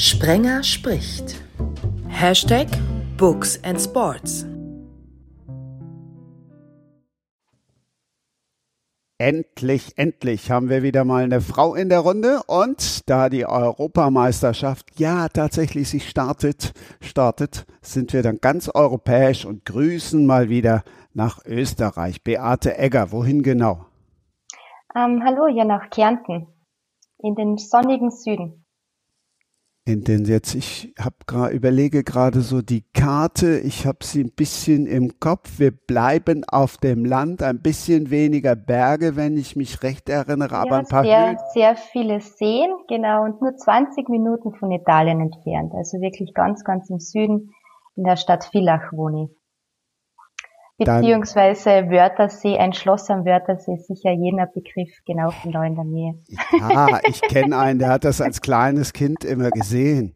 Sprenger spricht. Hashtag Books and Sports. Endlich, endlich haben wir wieder mal eine Frau in der Runde und da die Europameisterschaft ja tatsächlich sich startet, startet, sind wir dann ganz europäisch und grüßen mal wieder nach Österreich. Beate Egger, wohin genau? Ähm, hallo, hier nach Kärnten, in den sonnigen Süden in den jetzt, ich habe gerade überlege gerade so die Karte, ich habe sie ein bisschen im Kopf. Wir bleiben auf dem Land, ein bisschen weniger Berge, wenn ich mich recht erinnere, ja, aber ein paar sehr, Höhen. sehr viele Seen, genau, und nur 20 Minuten von Italien entfernt. Also wirklich ganz, ganz im Süden in der Stadt Villach wohne ich. Beziehungsweise Wörthersee, ein Schloss am Wörthersee ist sicher jener Begriff, genau von da in der Nähe. Ja, ich kenne einen, der hat das als kleines Kind immer gesehen.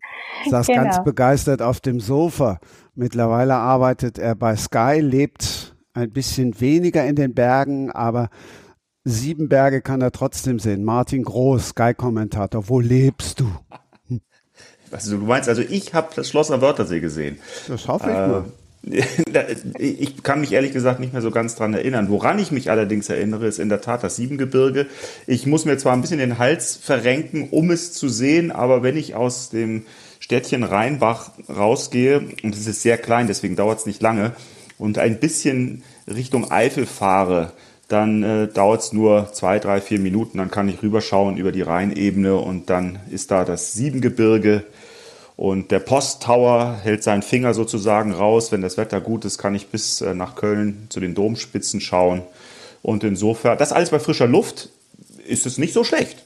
Saß genau. ganz begeistert auf dem Sofa. Mittlerweile arbeitet er bei Sky, lebt ein bisschen weniger in den Bergen, aber sieben Berge kann er trotzdem sehen. Martin Groß, Sky-Kommentator, wo lebst du? Also du meinst, also ich habe das Schloss am Wörthersee gesehen. Das hoffe ich äh, mal. Ich kann mich ehrlich gesagt nicht mehr so ganz dran erinnern. Woran ich mich allerdings erinnere, ist in der Tat das Siebengebirge. Ich muss mir zwar ein bisschen den Hals verrenken, um es zu sehen, aber wenn ich aus dem Städtchen Rheinbach rausgehe, und es ist sehr klein, deswegen dauert es nicht lange, und ein bisschen Richtung Eifel fahre, dann äh, dauert es nur zwei, drei, vier Minuten. Dann kann ich rüberschauen über die Rheinebene und dann ist da das Siebengebirge und der Posttower hält seinen Finger sozusagen raus. Wenn das Wetter gut ist, kann ich bis äh, nach Köln zu den Domspitzen schauen. Und insofern, das alles bei frischer Luft, ist es nicht so schlecht.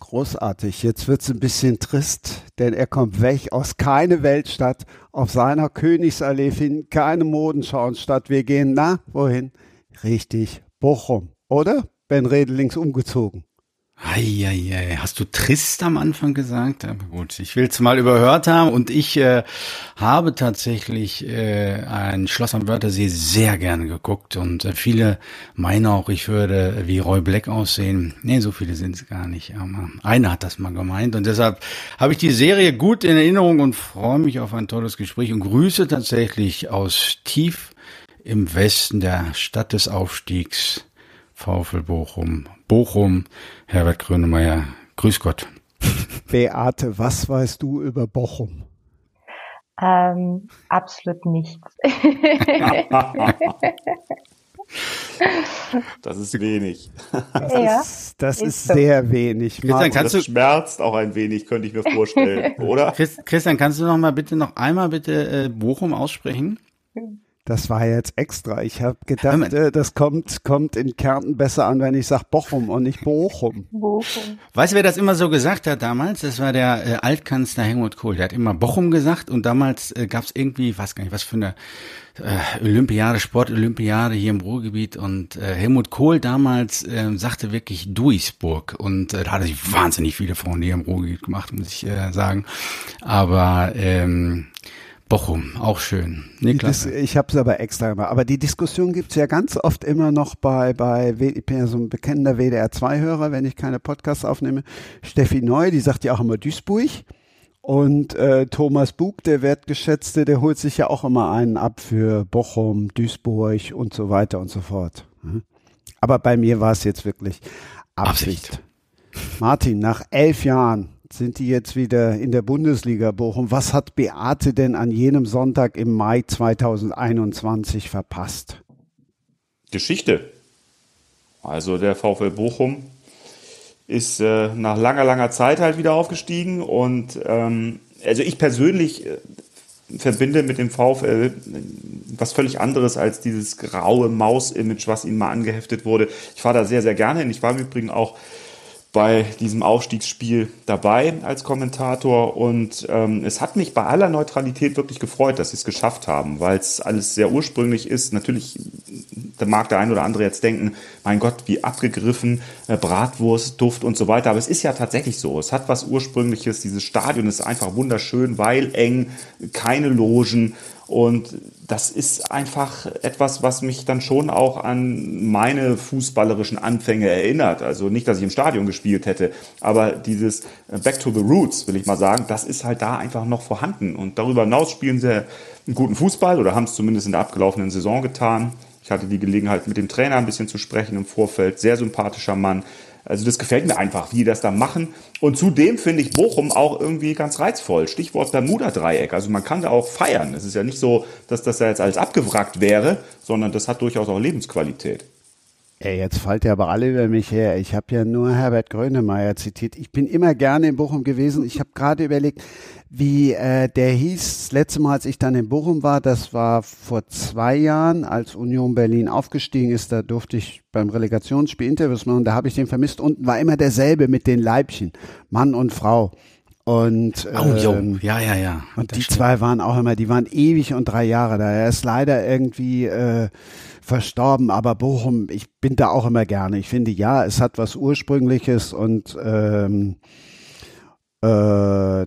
Großartig. Jetzt wird es ein bisschen trist, denn er kommt weg aus keine Weltstadt, auf seiner Königsallee finden keine Modenschauen statt. Wir gehen, na, wohin? Richtig, Bochum, oder? Ben Redelings umgezogen. Eieiei, hast du trist am Anfang gesagt? Aber gut, ich will es mal überhört haben und ich äh, habe tatsächlich äh, ein Schloss am Wörthersee sehr gerne geguckt und äh, viele meinen auch, ich würde wie Roy Black aussehen. Nee, so viele sind es gar nicht, aber einer hat das mal gemeint und deshalb habe ich die Serie gut in Erinnerung und freue mich auf ein tolles Gespräch und grüße tatsächlich aus tief im Westen der Stadt des Aufstiegs VfL Bochum. Bochum, Herbert Grönemeyer, grüß Gott. Beate, was weißt du über Bochum? Ähm, absolut nichts. Das ist wenig. Das ja, ist, das ist, ist so. sehr wenig. Christian, kannst das schmerzt auch ein wenig, könnte ich mir vorstellen, oder? Christian, kannst du noch mal bitte noch einmal bitte äh, Bochum aussprechen? Das war jetzt extra. Ich habe gedacht, äh, das kommt, kommt in Kärnten besser an, wenn ich sage Bochum und nicht Bochum. Bochum. Weißt du, wer das immer so gesagt hat damals? Das war der äh, Altkanzler Helmut Kohl. Der hat immer Bochum gesagt und damals äh, gab es irgendwie, ich weiß gar nicht, was für eine äh, Olympiade, Sportolympiade hier im Ruhrgebiet und äh, Helmut Kohl damals äh, sagte wirklich Duisburg und äh, da hatte sich wahnsinnig viele Freunde hier im Ruhrgebiet gemacht, muss ich äh, sagen. Aber ähm, Bochum, auch schön. Nee, das, ich habe es aber extra gemacht. Aber die Diskussion gibt's ja ganz oft immer noch bei, bei ich bin ja so ein bekennender WDR2-Hörer, wenn ich keine Podcasts aufnehme. Steffi Neu, die sagt ja auch immer Duisburg. Und äh, Thomas Bug, der Wertgeschätzte, der holt sich ja auch immer einen ab für Bochum, Duisburg und so weiter und so fort. Hm? Aber bei mir war es jetzt wirklich Absicht. Absicht. Martin, nach elf Jahren sind die jetzt wieder in der Bundesliga Bochum. Was hat Beate denn an jenem Sonntag im Mai 2021 verpasst? Geschichte. Also der VfL Bochum ist äh, nach langer, langer Zeit halt wieder aufgestiegen und ähm, also ich persönlich äh, verbinde mit dem VfL was völlig anderes als dieses graue Maus-Image, was ihm mal angeheftet wurde. Ich fahre da sehr, sehr gerne hin. Ich war im Übrigen auch bei diesem Aufstiegsspiel dabei als Kommentator und ähm, es hat mich bei aller Neutralität wirklich gefreut, dass sie es geschafft haben, weil es alles sehr ursprünglich ist. Natürlich da mag der ein oder andere jetzt denken, mein Gott, wie abgegriffen, äh, Bratwurst, Duft und so weiter. Aber es ist ja tatsächlich so. Es hat was Ursprüngliches. Dieses Stadion ist einfach wunderschön, weil eng, keine Logen. Und das ist einfach etwas, was mich dann schon auch an meine fußballerischen Anfänge erinnert. Also nicht, dass ich im Stadion gespielt hätte, aber dieses Back to the Roots, will ich mal sagen, das ist halt da einfach noch vorhanden. Und darüber hinaus spielen sie einen guten Fußball oder haben es zumindest in der abgelaufenen Saison getan. Ich hatte die Gelegenheit, mit dem Trainer ein bisschen zu sprechen im Vorfeld. Sehr sympathischer Mann. Also das gefällt mir einfach, wie die das da machen. Und zudem finde ich Bochum auch irgendwie ganz reizvoll. Stichwort Bermuda-Dreieck. Also man kann da auch feiern. Es ist ja nicht so, dass das ja jetzt alles abgewrackt wäre, sondern das hat durchaus auch Lebensqualität. Ey, jetzt fallt ja aber alle über mich her. Ich habe ja nur Herbert Grönemeyer zitiert. Ich bin immer gerne in Bochum gewesen. Ich habe gerade überlegt, wie äh, der hieß. Das letzte Mal, als ich dann in Bochum war, das war vor zwei Jahren, als Union Berlin aufgestiegen ist. Da durfte ich beim Relegationsspiel Interviews machen. Da habe ich den vermisst. Unten war immer derselbe mit den Leibchen, Mann und Frau. Und oh, ähm, ja, ja, ja. Und die stimmt. zwei waren auch immer, die waren ewig und drei Jahre da. Er ist leider irgendwie äh, verstorben, aber Bochum, ich bin da auch immer gerne. Ich finde, ja, es hat was Ursprüngliches und ähm, äh,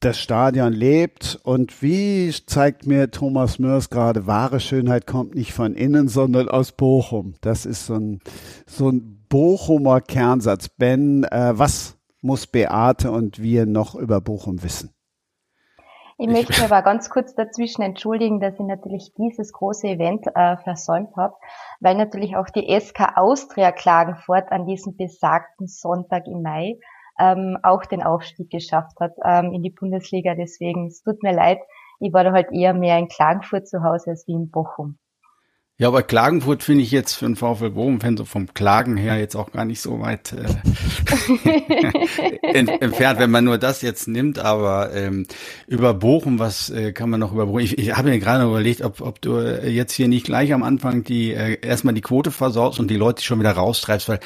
das Stadion lebt und wie zeigt mir Thomas Mörs gerade, wahre Schönheit kommt nicht von innen, sondern aus Bochum. Das ist so ein, so ein Bochumer Kernsatz. Ben, äh, was muss Beate und wir noch über Bochum wissen? Ich möchte mich aber ganz kurz dazwischen entschuldigen, dass ich natürlich dieses große Event äh, versäumt habe, weil natürlich auch die SK Austria Klagenfurt an diesem besagten Sonntag im Mai ähm, auch den Aufstieg geschafft hat ähm, in die Bundesliga. Deswegen, es tut mir leid, ich war da halt eher mehr in Klagenfurt zu Hause als wie in Bochum. Ja, aber Klagenfurt finde ich jetzt für einen VfL Bochum-Fan so vom Klagen her jetzt auch gar nicht so weit äh, entfernt, wenn man nur das jetzt nimmt. Aber ähm, über Bochum, was äh, kann man noch über Bochum? Ich, ich habe mir gerade überlegt, ob, ob du äh, jetzt hier nicht gleich am Anfang die äh, erstmal die Quote versaust und die Leute schon wieder raustreibst, weil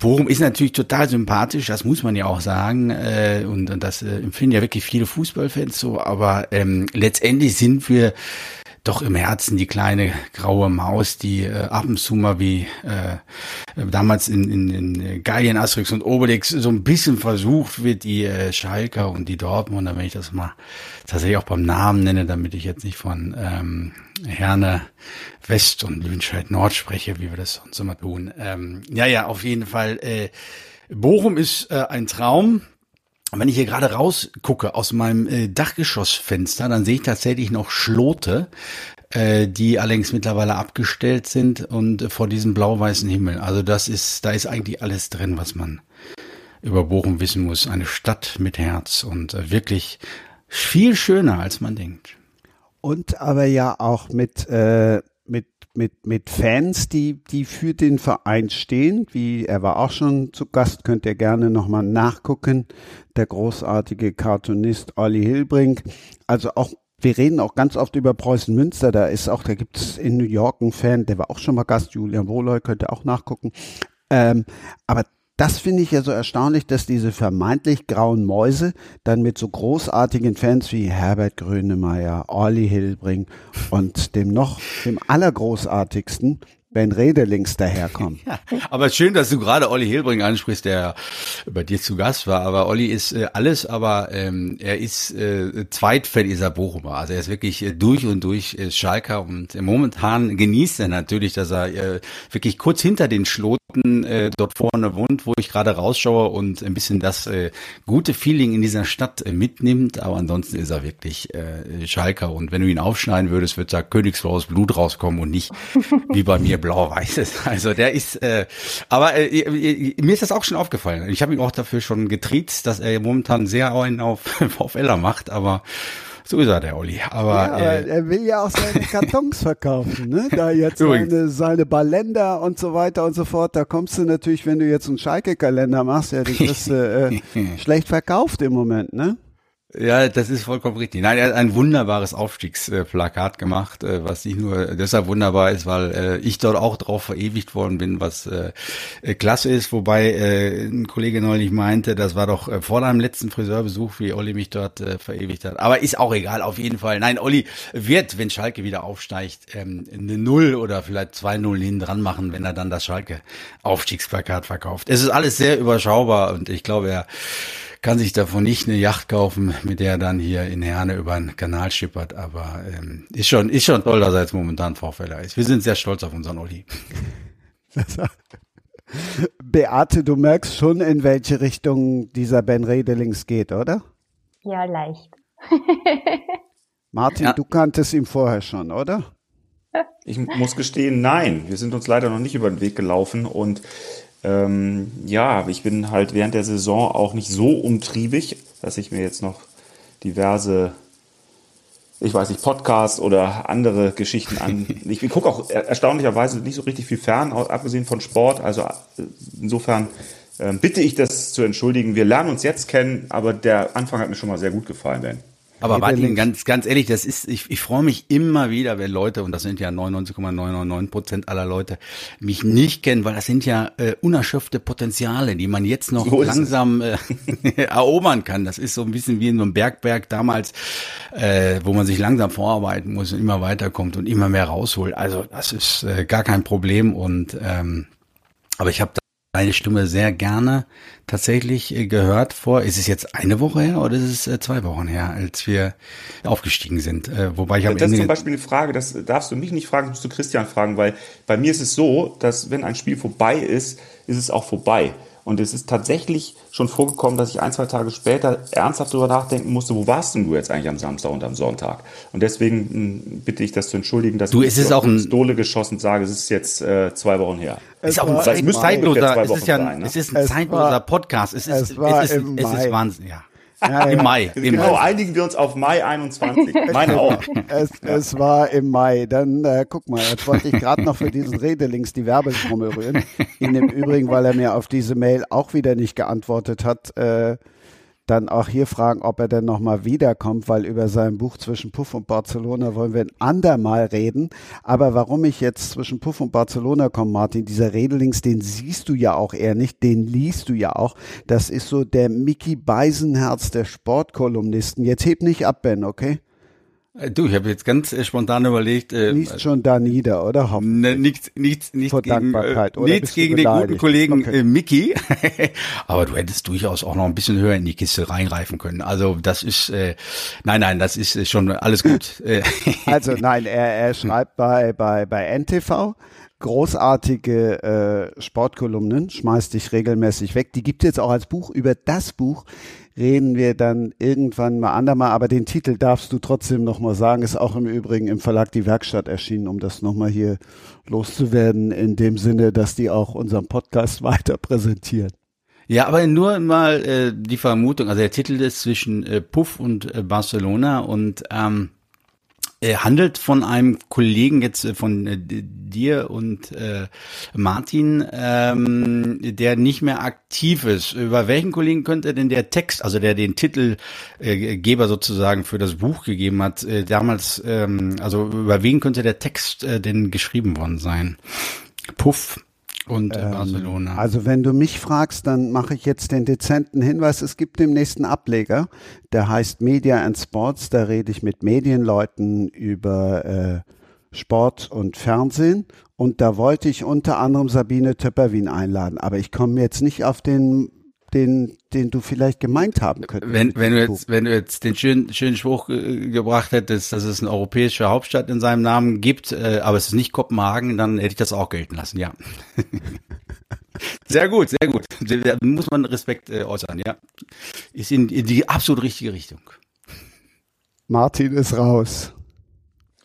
Bochum ist natürlich total sympathisch, das muss man ja auch sagen. Äh, und, und das äh, empfinden ja wirklich viele Fußballfans so. Aber ähm, letztendlich sind wir doch im Herzen die kleine graue Maus, die äh, ab und zu mal wie äh, damals in, in, in Gallien, Asterix und Obelix so ein bisschen versucht wird, die äh, Schalker und die Dortmunder, wenn ich das mal tatsächlich auch beim Namen nenne, damit ich jetzt nicht von ähm, Herne West und Lüdenscheid Nord spreche, wie wir das sonst immer tun. Ähm, ja, ja, auf jeden Fall. Äh, Bochum ist äh, ein Traum. Wenn ich hier gerade rausgucke aus meinem äh, Dachgeschossfenster, dann sehe ich tatsächlich noch Schlote, äh, die allerdings mittlerweile abgestellt sind und äh, vor diesem blau-weißen Himmel. Also das ist, da ist eigentlich alles drin, was man über Bochum wissen muss. Eine Stadt mit Herz und äh, wirklich viel schöner, als man denkt. Und aber ja auch mit äh, mit, mit Fans, die, die für den Verein stehen. Wie er war auch schon zu Gast, könnt ihr gerne nochmal nachgucken. Der großartige Cartoonist Olli Hilbrink. Also auch wir reden auch ganz oft über Preußen Münster. Da ist auch, da gibt es in New York einen Fan, der war auch schon mal Gast, Julian Wohloy, könnt ihr auch nachgucken. Ähm, aber das finde ich ja so erstaunlich, dass diese vermeintlich grauen Mäuse dann mit so großartigen Fans wie Herbert Grönemeyer, Olli Hilbring und dem noch, dem allergroßartigsten Ben Redelings daherkommen. Ja, aber schön, dass du gerade Olli Hilbring ansprichst, der bei dir zu Gast war. Aber Olli ist äh, alles, aber ähm, er ist äh, Zweitfan dieser Bochumer. Also er ist wirklich äh, durch und durch äh, Schalker und momentan genießt er natürlich, dass er äh, wirklich kurz hinter den Schloten äh, dort vorne wohnt, wo ich gerade rausschaue und ein bisschen das äh, gute Feeling in dieser Stadt äh, mitnimmt. Aber ansonsten ist er wirklich äh, Schalker und wenn du ihn aufschneiden würdest, wird da Königsfrau Blut rauskommen und nicht wie bei mir blau-weiß ist. Also der ist, äh, aber äh, mir ist das auch schon aufgefallen. Ich habe ihn auch dafür schon getriezt, dass er momentan sehr einen auf VfLer macht, aber so ist er, der Olli. Aber, ja, aber äh, er will ja auch seine Kartons verkaufen, ne? Da jetzt seine, seine Ballender und so weiter und so fort. Da kommst du natürlich, wenn du jetzt einen Schalke-Kalender machst, ja, kriegst du äh, schlecht verkauft im Moment, ne? Ja, das ist vollkommen richtig. Nein, er hat ein wunderbares Aufstiegsplakat gemacht, äh, was nicht nur deshalb wunderbar ist, weil äh, ich dort auch drauf verewigt worden bin, was äh, klasse ist. Wobei ein Kollege neulich meinte, das war doch vor deinem letzten Friseurbesuch, wie Olli mich dort verewigt hat. Aber ist auch egal, auf jeden Fall. Nein, Olli wird, wenn Schalke wieder aufsteigt, ähm, eine Null oder vielleicht zwei Nullen hinten dran machen, wenn er dann das Schalke Aufstiegsplakat verkauft. Es ist alles sehr überschaubar und ich glaube, er kann sich davon nicht eine Yacht kaufen, mit der er dann hier in Herne über den Kanal schippert. Aber ähm, ist schon ist schon toll, dass er jetzt momentan Vorfäller ist. Wir sind sehr stolz auf unseren Olli. Beate, du merkst schon, in welche Richtung dieser Ben Redelings geht, oder? Ja, leicht. Martin, ja. du kanntest ihn vorher schon, oder? Ich muss gestehen, nein. Wir sind uns leider noch nicht über den Weg gelaufen und ähm, ja, ich bin halt während der Saison auch nicht so umtriebig, dass ich mir jetzt noch diverse, ich weiß nicht, Podcasts oder andere Geschichten an. ich gucke auch erstaunlicherweise nicht so richtig viel fern, abgesehen von Sport. Also äh, insofern äh, bitte ich das zu entschuldigen. Wir lernen uns jetzt kennen, aber der Anfang hat mir schon mal sehr gut gefallen, Ben. Aber Martin, ganz, ganz ehrlich, das ist, ich, ich freue mich immer wieder, wenn Leute, und das sind ja 99,999 Prozent aller Leute, mich nicht kennen, weil das sind ja äh, unerschöpfte Potenziale, die man jetzt noch so langsam äh, erobern kann. Das ist so ein bisschen wie in so einem Bergberg damals, äh, wo man sich langsam vorarbeiten muss und immer weiterkommt und immer mehr rausholt. Also das ist äh, gar kein Problem und ähm, aber ich habe deine Stimme sehr gerne tatsächlich äh, gehört vor. Ist es jetzt eine Woche her oder ist es äh, zwei Wochen her, als wir aufgestiegen sind? Äh, wobei ich am Das ist zum Beispiel eine Frage, das darfst du mich nicht fragen, das musst du Christian fragen, weil bei mir ist es so, dass wenn ein Spiel vorbei ist, ist es auch vorbei. Und es ist tatsächlich schon vorgekommen, dass ich ein, zwei Tage später ernsthaft darüber nachdenken musste, wo warst denn du jetzt eigentlich am Samstag und am Sonntag? Und deswegen hm, bitte ich das zu entschuldigen, dass du, ich es auch ein Pistole geschossen sage, es ist jetzt äh, zwei Wochen her. Es ist auch ein Zeit, zeitloser, es ist ja ein, ne? es ist ein zeitloser Podcast. Es ist, es, war es ist, es ist Wahnsinn, ja. Ja, Im Mai. Im genau, Mai. einigen wir uns auf Mai 21. Meine auch. Es, es war im Mai. Dann äh, guck mal, jetzt wollte ich gerade noch für diesen Redelinks die Werbetrommel rühren. In dem Übrigen, weil er mir auf diese Mail auch wieder nicht geantwortet hat, äh, dann auch hier fragen, ob er denn nochmal wiederkommt, weil über sein Buch zwischen Puff und Barcelona wollen wir ein andermal reden. Aber warum ich jetzt zwischen Puff und Barcelona komme, Martin, dieser Redelings, den siehst du ja auch eher nicht, den liest du ja auch. Das ist so der Mickey Beisenherz der Sportkolumnisten. Jetzt heb nicht ab, Ben, okay? Äh, du, ich habe jetzt ganz äh, spontan überlegt. Äh, Liest schon da nieder, oder? Ne, nichts, nichts, nichts Vor gegen, äh, nichts gegen den guten Kollegen okay. äh, Mickey. Aber du hättest durchaus auch noch ein bisschen höher in die Kiste reingreifen können. Also das ist, äh, nein, nein, das ist schon alles gut. also nein, er, er schreibt bei bei bei NTV großartige äh, Sportkolumnen, schmeißt dich regelmäßig weg. Die gibt es jetzt auch als Buch. Über das Buch reden wir dann irgendwann mal andermal, aber den Titel darfst du trotzdem nochmal sagen. Ist auch im Übrigen im Verlag Die Werkstatt erschienen, um das nochmal hier loszuwerden, in dem Sinne, dass die auch unseren Podcast weiter präsentieren. Ja, aber nur mal äh, die Vermutung, also der Titel ist zwischen äh, Puff und äh, Barcelona und ähm, handelt von einem Kollegen jetzt äh, von äh, dir und äh, Martin, ähm, der nicht mehr aktiv ist. Über welchen Kollegen könnte denn der Text, also der den Titelgeber äh, sozusagen für das Buch gegeben hat, äh, damals, ähm, also über wen könnte der Text äh, denn geschrieben worden sein? Puff und ähm, Barcelona. Also wenn du mich fragst, dann mache ich jetzt den dezenten Hinweis, es gibt den nächsten Ableger, der heißt Media and Sports, da rede ich mit Medienleuten über äh, Sport und Fernsehen. Und da wollte ich unter anderem Sabine Töpperwien einladen, aber ich komme jetzt nicht auf den den, den du vielleicht gemeint haben könntest. Wenn, wenn du jetzt, wenn du jetzt den schönen, schönen Spruch äh, gebracht hättest, dass es eine europäische Hauptstadt in seinem Namen gibt, äh, aber es ist nicht Kopenhagen, dann hätte ich das auch gelten lassen, ja. sehr gut, sehr gut. Da muss man Respekt äh, äußern, ja. Ist in, in die absolut richtige Richtung. Martin ist raus.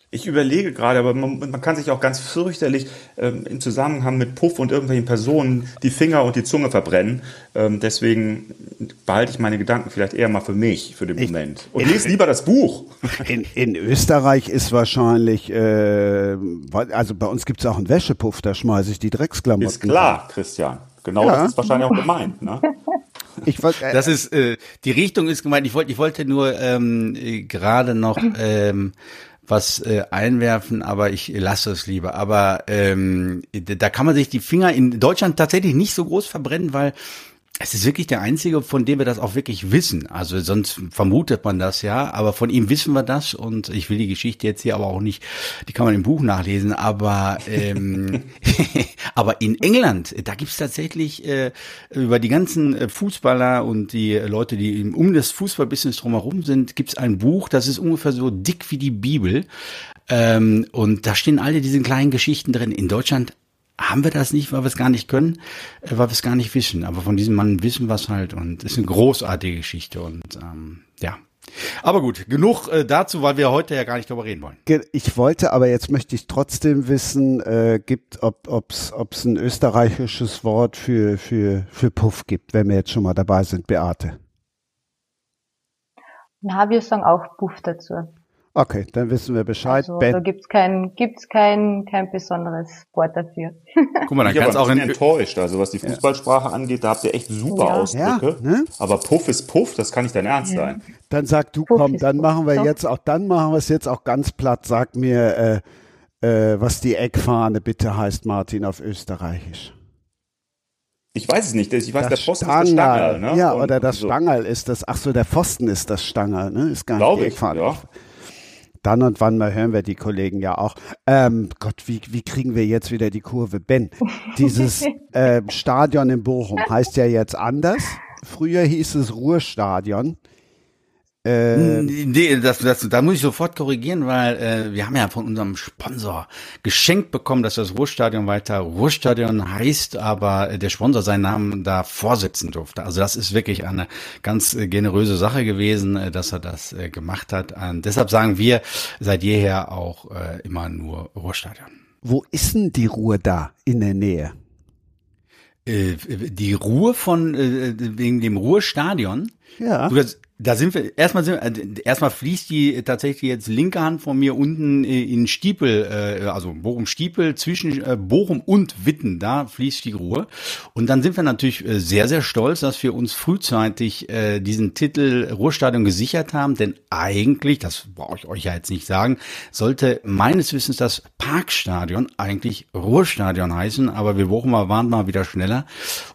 Ich überlege gerade, aber man, man, kann sich auch ganz fürchterlich ähm, im Zusammenhang mit Puff und irgendwelchen Personen die Finger und die Zunge verbrennen. Ähm, deswegen behalte ich meine Gedanken vielleicht eher mal für mich, für den Moment. Und lese lieber das Buch. In, in Österreich ist wahrscheinlich, äh, also bei uns gibt es auch einen Wäschepuff, da schmeiße ich die Drecksklamotten. Ist klar, Christian. Genau ja. das ist wahrscheinlich auch gemeint. Ne? Ich wollte, äh, das ist äh, die Richtung ist gemeint. Ich wollte, ich wollte nur ähm, äh, gerade noch ähm, was äh, einwerfen, aber ich lasse es lieber. Aber ähm, da kann man sich die Finger in Deutschland tatsächlich nicht so groß verbrennen, weil es ist wirklich der einzige, von dem wir das auch wirklich wissen. Also sonst vermutet man das ja, aber von ihm wissen wir das und ich will die Geschichte jetzt hier aber auch nicht, die kann man im Buch nachlesen, aber ähm, aber in England, da gibt's tatsächlich äh, über die ganzen äh, Fußballer und die Leute, die um das Fußballbusiness drumherum sind, gibt's ein Buch, das ist ungefähr so dick wie die Bibel. Ähm, und da stehen alle diese kleinen Geschichten drin. In Deutschland haben wir das nicht, weil wir es gar nicht können, äh, weil wir es gar nicht wissen. Aber von diesem Mann wissen wir es halt und es ist eine großartige Geschichte und ähm, ja. Aber gut, genug äh, dazu, weil wir heute ja gar nicht darüber reden wollen. Ich wollte, aber jetzt möchte ich trotzdem wissen, äh, gibt, ob es ob's ein österreichisches Wort für, für, für Puff gibt, wenn wir jetzt schon mal dabei sind, Beate. Na, wir sagen auch Puff dazu. Okay, dann wissen wir Bescheid. Also, ben. Da gibt's kein, gibt's kein, kein besonderes Wort dafür. Guck mal, dann ich kannst auch in enttäuscht. Also was die Fußballsprache ja. angeht, da habt ihr echt super ja. Ausdrücke. Ja, ne? Aber Puff ist Puff, das kann nicht dein Ernst sein. Dann sag du, Puff komm, dann machen wir Puff. jetzt auch, dann machen wir es jetzt auch ganz platt. Sag mir, äh, äh, was die Eckfahne bitte heißt, Martin, auf Österreichisch. Ich weiß es nicht. Ich weiß, das der Pfosten Stangerl, ist das Stangerl. Ne? Ja, Und, oder das so. Stangerl ist das. Ach so, der Pfosten ist das Stangerl, ne? Ist gar nicht die Eckfahne. Ich, ja dann und wann mal hören wir die Kollegen ja auch. Ähm, Gott, wie, wie kriegen wir jetzt wieder die Kurve? Ben, dieses äh, Stadion in Bochum heißt ja jetzt anders. Früher hieß es Ruhrstadion. Äh, nee, das, das, da muss ich sofort korrigieren, weil äh, wir haben ja von unserem Sponsor geschenkt bekommen, dass das Ruhrstadion weiter Ruhrstadion heißt, aber äh, der Sponsor seinen Namen da vorsitzen durfte. Also das ist wirklich eine ganz äh, generöse Sache gewesen, äh, dass er das äh, gemacht hat. Und deshalb sagen wir seit jeher auch äh, immer nur Ruhrstadion. Wo ist denn die Ruhr da in der Nähe? Äh, die Ruhe von äh, wegen dem Ruhrstadion. Ja. Du, das, da sind wir, erstmal sind, äh, erstmal fließt die tatsächlich jetzt linke Hand von mir unten äh, in Stiepel, äh, also Bochum-Stiepel, zwischen äh, Bochum und Witten, da fließt die Ruhe. Und dann sind wir natürlich sehr, sehr stolz, dass wir uns frühzeitig äh, diesen Titel Ruhrstadion gesichert haben, denn eigentlich, das brauche ich euch ja jetzt nicht sagen, sollte meines Wissens das Parkstadion eigentlich Ruhrstadion heißen, aber wir Bochumer waren mal wieder schneller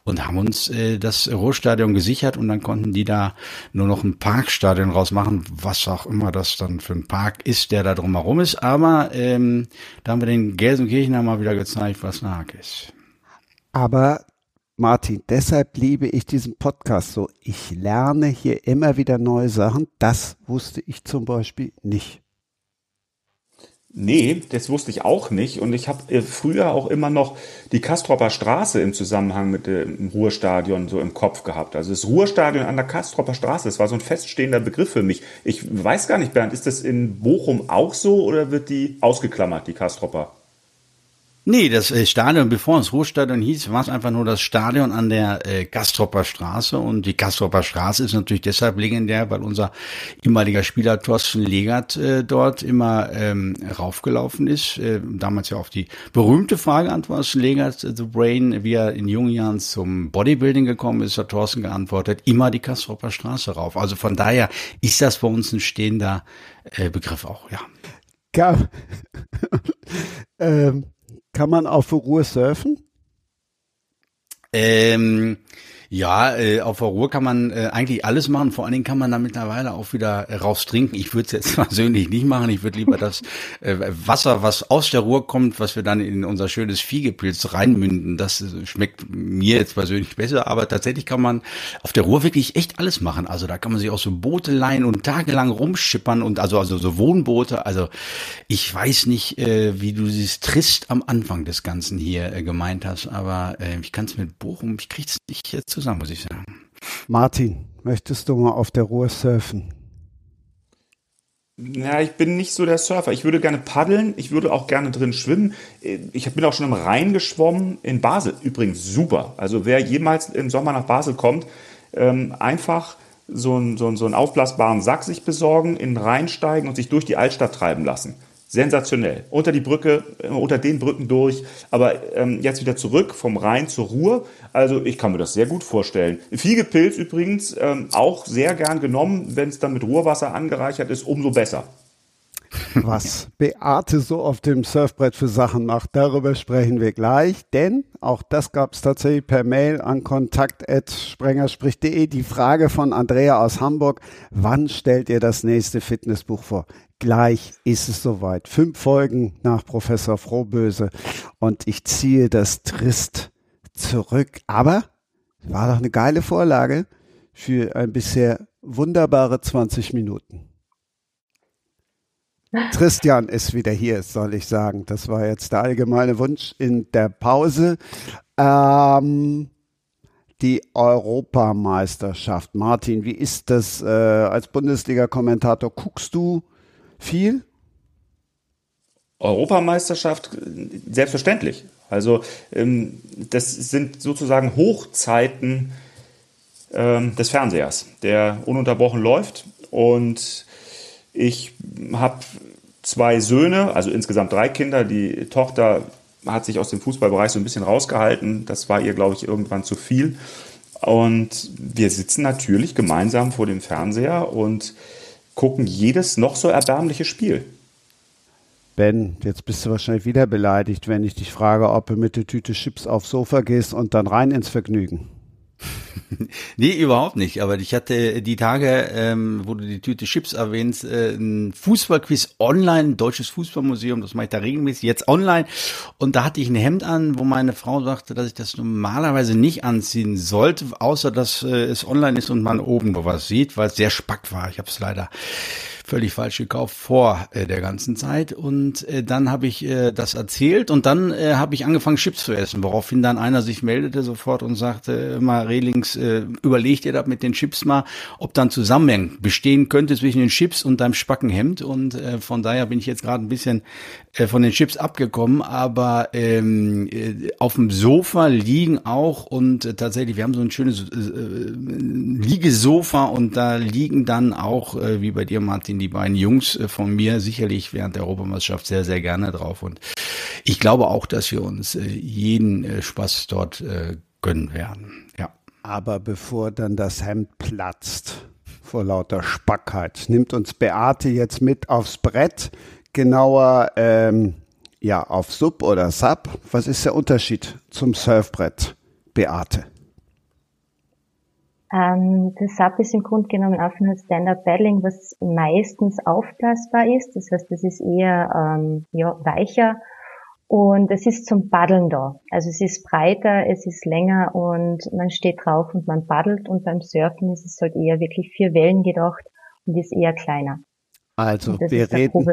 und haben uns äh, das Ruhrstadion gesichert. Und dann konnten die da nur noch ein ein Parkstadion rausmachen, was auch immer das dann für ein Park ist, der da drumherum ist. Aber ähm, da haben wir den Gelsenkirchen mal wieder gezeigt, was Hack ist. Aber Martin, deshalb liebe ich diesen Podcast so. Ich lerne hier immer wieder neue Sachen. Das wusste ich zum Beispiel nicht. Nee, das wusste ich auch nicht. Und ich habe äh, früher auch immer noch die Kastropper Straße im Zusammenhang mit dem Ruhrstadion so im Kopf gehabt. Also das Ruhrstadion an der Kastropper Straße, das war so ein feststehender Begriff für mich. Ich weiß gar nicht, Bernd, ist das in Bochum auch so oder wird die ausgeklammert, die Kastropper? Nee, das äh, Stadion, bevor es Ruhrstadion hieß, war es einfach nur das Stadion an der äh, Gastropper Straße. Und die Gastropper Straße ist natürlich deshalb legendär, weil unser ehemaliger Spieler Thorsten Legert äh, dort immer ähm, raufgelaufen ist. Äh, damals ja auf die berühmte Frage antwortet Legert, äh, The Brain, wie er in jungen Jahren zum Bodybuilding gekommen ist, hat Thorsten geantwortet, immer die Gastropper Straße rauf. Also von daher ist das bei uns ein stehender äh, Begriff auch, ja. Ja. ähm kann man auf Ruhe surfen? Ähm, ja, äh, auf der Ruhr kann man äh, eigentlich alles machen. Vor allen Dingen kann man da mittlerweile auch wieder äh, raus trinken. Ich würde es jetzt persönlich nicht machen. Ich würde lieber das äh, Wasser, was aus der Ruhr kommt, was wir dann in unser schönes Viehgepilz reinmünden, das äh, schmeckt mir jetzt persönlich besser. Aber tatsächlich kann man auf der Ruhr wirklich echt alles machen. Also da kann man sich auch so Boote leihen und tagelang rumschippern und also also so Wohnboote. Also ich weiß nicht, äh, wie du dieses Trist am Anfang des Ganzen hier äh, gemeint hast, aber äh, ich kann es mit Bochum, ich krieg's nicht jetzt zusammen, muss ich sagen. Martin, möchtest du mal auf der Ruhr surfen? Ja, ich bin nicht so der Surfer. Ich würde gerne paddeln, ich würde auch gerne drin schwimmen. Ich bin auch schon im Rhein geschwommen, in Basel. Übrigens super. Also wer jemals im Sommer nach Basel kommt, ähm, einfach so einen, so, einen, so einen aufblasbaren Sack sich besorgen, in den Rhein steigen und sich durch die Altstadt treiben lassen. Sensationell. Unter die Brücke, äh, unter den Brücken durch, aber ähm, jetzt wieder zurück vom Rhein zur Ruhr. Also ich kann mir das sehr gut vorstellen. Fiegepilz übrigens ähm, auch sehr gern genommen, wenn es dann mit Ruhrwasser angereichert ist, umso besser. Was Beate so auf dem Surfbrett für Sachen macht, darüber sprechen wir gleich, denn auch das gab es tatsächlich per Mail an kontakt.sprengerspricht.de. Die Frage von Andrea aus Hamburg, wann stellt ihr das nächste Fitnessbuch vor? Gleich ist es soweit. Fünf Folgen nach Professor Frohböse und ich ziehe das Trist zurück. Aber war doch eine geile Vorlage für ein bisher wunderbare 20 Minuten. Christian ist wieder hier, soll ich sagen. Das war jetzt der allgemeine Wunsch in der Pause. Ähm, die Europameisterschaft. Martin, wie ist das äh, als Bundesliga-Kommentator? Guckst du viel? Europameisterschaft, selbstverständlich. Also ähm, das sind sozusagen Hochzeiten ähm, des Fernsehers, der ununterbrochen läuft. Und ich habe zwei Söhne, also insgesamt drei Kinder. Die Tochter hat sich aus dem Fußballbereich so ein bisschen rausgehalten. Das war ihr, glaube ich, irgendwann zu viel. Und wir sitzen natürlich gemeinsam vor dem Fernseher und gucken jedes noch so erbärmliche Spiel. Ben, jetzt bist du wahrscheinlich wieder beleidigt, wenn ich dich frage, ob du mit der Tüte Chips aufs Sofa gehst und dann rein ins Vergnügen. nee, überhaupt nicht. Aber ich hatte die Tage, ähm, wo du die Tüte Chips erwähnst, äh, ein Fußballquiz online, deutsches Fußballmuseum, das mache ich da regelmäßig, jetzt online. Und da hatte ich ein Hemd an, wo meine Frau sagte, dass ich das normalerweise nicht anziehen sollte, außer dass äh, es online ist und man oben was sieht, weil es sehr spack war. Ich habe es leider völlig falsch gekauft vor äh, der ganzen Zeit. Und äh, dann habe ich äh, das erzählt und dann äh, habe ich angefangen, Chips zu essen, woraufhin dann einer sich meldete sofort und sagte, mal Relings, äh, überlegt ihr das mit den Chips mal, ob dann Zusammenhang bestehen könnte zwischen den Chips und deinem Spackenhemd. Und äh, von daher bin ich jetzt gerade ein bisschen von den Chips abgekommen, aber ähm, äh, auf dem Sofa liegen auch und äh, tatsächlich, wir haben so ein schönes äh, äh Liegesofa und da liegen dann auch, äh, wie bei dir Martin, die beiden Jungs äh, von mir sicherlich während der Europameisterschaft sehr, sehr gerne drauf. Und ich glaube auch, dass wir uns äh, jeden äh, Spaß dort gönnen werden. Ja. Aber bevor dann das Hemd platzt vor lauter Spackheit, nimmt uns Beate jetzt mit aufs Brett, genauer ähm, ja auf Sub oder Sub. Was ist der Unterschied zum Surfbrett, Beate? Ähm, das SUP ist im Grunde genommen einfach nur Stand-Up Paddling, was meistens aufblasbar ist. Das heißt, es ist eher ähm, ja, weicher und es ist zum Paddeln da. Also es ist breiter, es ist länger und man steht drauf und man paddelt und beim Surfen ist es halt eher wirklich für Wellen gedacht und ist eher kleiner. Also wir reden.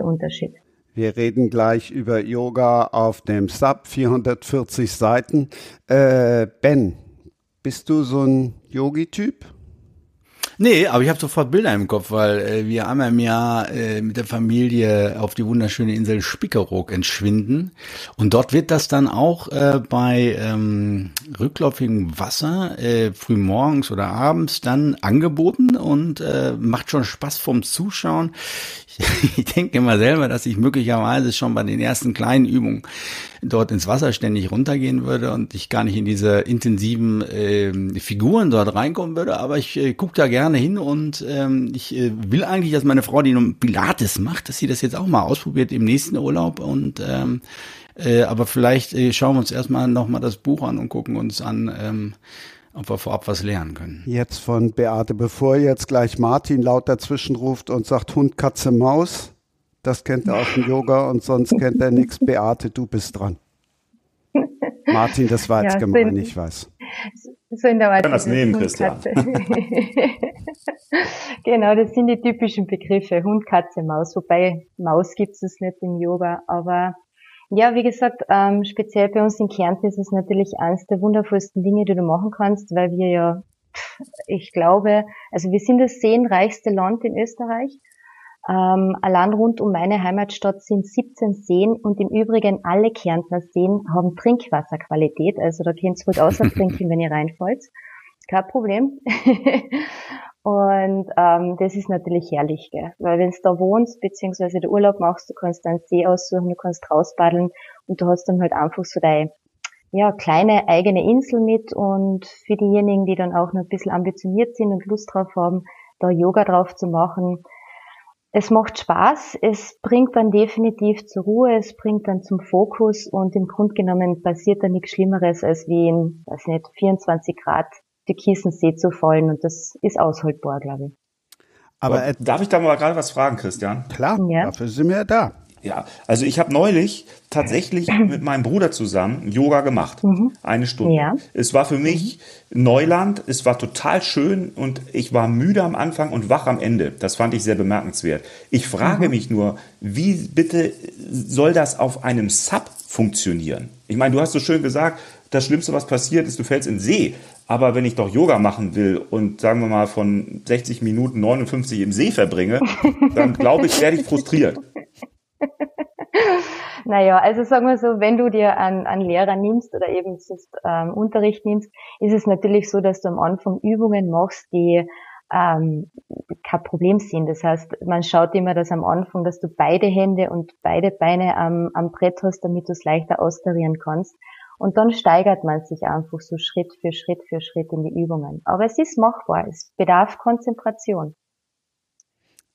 Wir reden gleich über Yoga auf dem SUP, 440 Seiten. Äh, ben, bist du so ein Yogi-Typ? Nee, aber ich habe sofort Bilder im Kopf, weil äh, wir einmal im Jahr äh, mit der Familie auf die wunderschöne Insel Spickeroog entschwinden. Und dort wird das dann auch äh, bei ähm, rückläufigem Wasser äh, früh morgens oder abends dann angeboten und äh, macht schon Spaß vom Zuschauen. ich denke immer selber, dass ich möglicherweise schon bei den ersten kleinen Übungen dort ins Wasser ständig runtergehen würde und ich gar nicht in diese intensiven äh, Figuren dort reinkommen würde. Aber ich äh, gucke da gerne hin und ähm, ich äh, will eigentlich, dass meine Frau, die nun Pilates macht, dass sie das jetzt auch mal ausprobiert im nächsten Urlaub und ähm, äh, aber vielleicht äh, schauen wir uns erstmal nochmal das Buch an und gucken uns an, ähm, ob wir vorab was lernen können. Jetzt von Beate, bevor jetzt gleich Martin laut dazwischen ruft und sagt Hund, Katze, Maus, das kennt er aus dem Yoga und sonst kennt er nichts. Beate, du bist dran. Martin, das war jetzt ja, gemein, ich weiß. So in der Art. kann das nehmen, Christian. genau, das sind die typischen Begriffe. Hund, Katze, Maus. Wobei Maus gibt es nicht im Yoga, aber ja, wie gesagt, ähm, speziell bei uns in Kärnten ist es natürlich eines der wundervollsten Dinge, die du machen kannst, weil wir ja, ich glaube, also wir sind das seenreichste Land in Österreich. Ähm, allein rund um meine Heimatstadt sind 17 Seen und im Übrigen alle Kärntner Seen haben Trinkwasserqualität. Also da könnt ihr ruhig außer trinken, wenn ihr reinfallt. Kein Problem. Und ähm, das ist natürlich herrlich, gell? weil wenn du da wohnst, beziehungsweise den Urlaub machst, du kannst dann See aussuchen, du kannst rauspaddeln und du hast dann halt einfach so deine ja, kleine eigene Insel mit und für diejenigen, die dann auch noch ein bisschen ambitioniert sind und Lust drauf haben, da Yoga drauf zu machen. Es macht Spaß, es bringt dann definitiv zur Ruhe, es bringt dann zum Fokus und im Grunde genommen passiert da nichts Schlimmeres, als wie in, weiß nicht, 24 Grad die Kiesensee zu fallen und das ist aushaltbar, glaube ich. Aber äh, darf ich da mal gerade was fragen, Christian? Klar, ja. dafür sind wir ja da. Ja, also ich habe neulich tatsächlich mit meinem Bruder zusammen Yoga gemacht. Mhm. Eine Stunde. Ja. Es war für mich Neuland, es war total schön und ich war müde am Anfang und wach am Ende. Das fand ich sehr bemerkenswert. Ich frage mhm. mich nur, wie bitte soll das auf einem Sub funktionieren? Ich meine, du hast so schön gesagt, das Schlimmste, was passiert, ist, du fällst in den See. Aber wenn ich doch Yoga machen will und sagen wir mal von 60 Minuten 59 im See verbringe, dann glaube ich, werde ich frustriert. Naja, also sagen wir so, wenn du dir einen, einen Lehrer nimmst oder eben ähm, Unterricht nimmst, ist es natürlich so, dass du am Anfang Übungen machst, die ähm, kein Problem sind. Das heißt, man schaut immer, dass am Anfang, dass du beide Hände und beide Beine am, am Brett hast, damit du es leichter austarieren kannst. Und dann steigert man sich einfach so Schritt für Schritt für Schritt in die Übungen. Aber es ist machbar. Es bedarf Konzentration.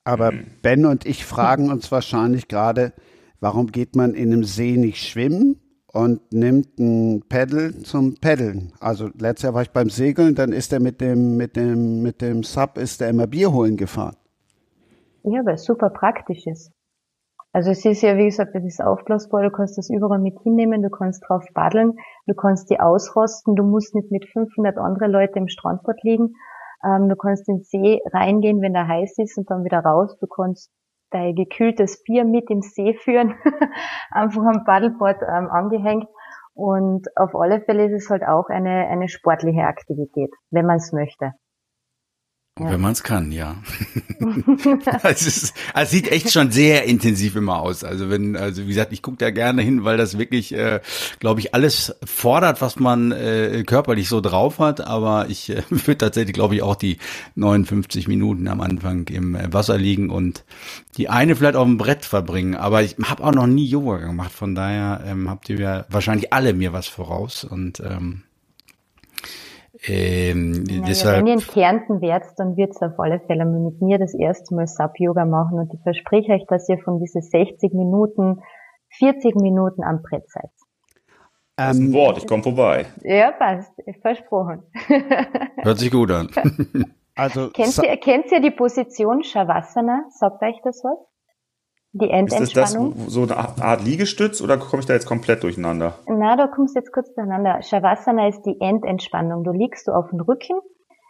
Aber Ben und ich fragen uns wahrscheinlich gerade, warum geht man in einem See nicht schwimmen und nimmt ein Pedal zum Paddeln? Also letztes Jahr war ich beim Segeln, dann ist er mit dem, mit dem, mit dem Sub ist er immer Bier holen gefahren. Ja, weil es super praktisch ist. Also es ist ja, wie gesagt, das ist aufblasbar, du kannst das überall mit hinnehmen, du kannst drauf paddeln, du kannst die ausrosten, du musst nicht mit 500 anderen Leuten im Strandbad liegen, ähm, du kannst in den See reingehen, wenn er heiß ist und dann wieder raus, du kannst dein gekühltes Bier mit im See führen, einfach am Paddleboard ähm, angehängt. Und auf alle Fälle ist es halt auch eine, eine sportliche Aktivität, wenn man es möchte. Ja. Wenn man es kann, ja. es, ist, es sieht echt schon sehr intensiv immer aus. Also wenn, also wie gesagt, ich gucke da gerne hin, weil das wirklich, äh, glaube ich, alles fordert, was man äh, körperlich so drauf hat. Aber ich äh, würde tatsächlich, glaube ich, auch die 59 Minuten am Anfang im äh, Wasser liegen und die eine vielleicht auf dem Brett verbringen. Aber ich habe auch noch nie Yoga gemacht. Von daher ähm, habt ihr ja wahrscheinlich alle mir was voraus und ähm, ähm, naja, deshalb, wenn ihr in Kärnten werdet, dann wird es auf alle Fälle mit mir das erste Mal Sub-Yoga machen und ich verspreche euch, dass ihr von diesen 60 Minuten 40 Minuten am Brett seid. Das ist ein Wort, ich komme vorbei. Ja, passt, versprochen. Hört sich gut an. Also, kennt, ihr, kennt ihr die Position Shavasana? Sagt euch das was? Die Endentspannung. Ist das, das so eine Art Liegestütz oder komme ich da jetzt komplett durcheinander? Na, da kommst du jetzt kurz durcheinander. Shavasana ist die Endentspannung. Du liegst du auf dem Rücken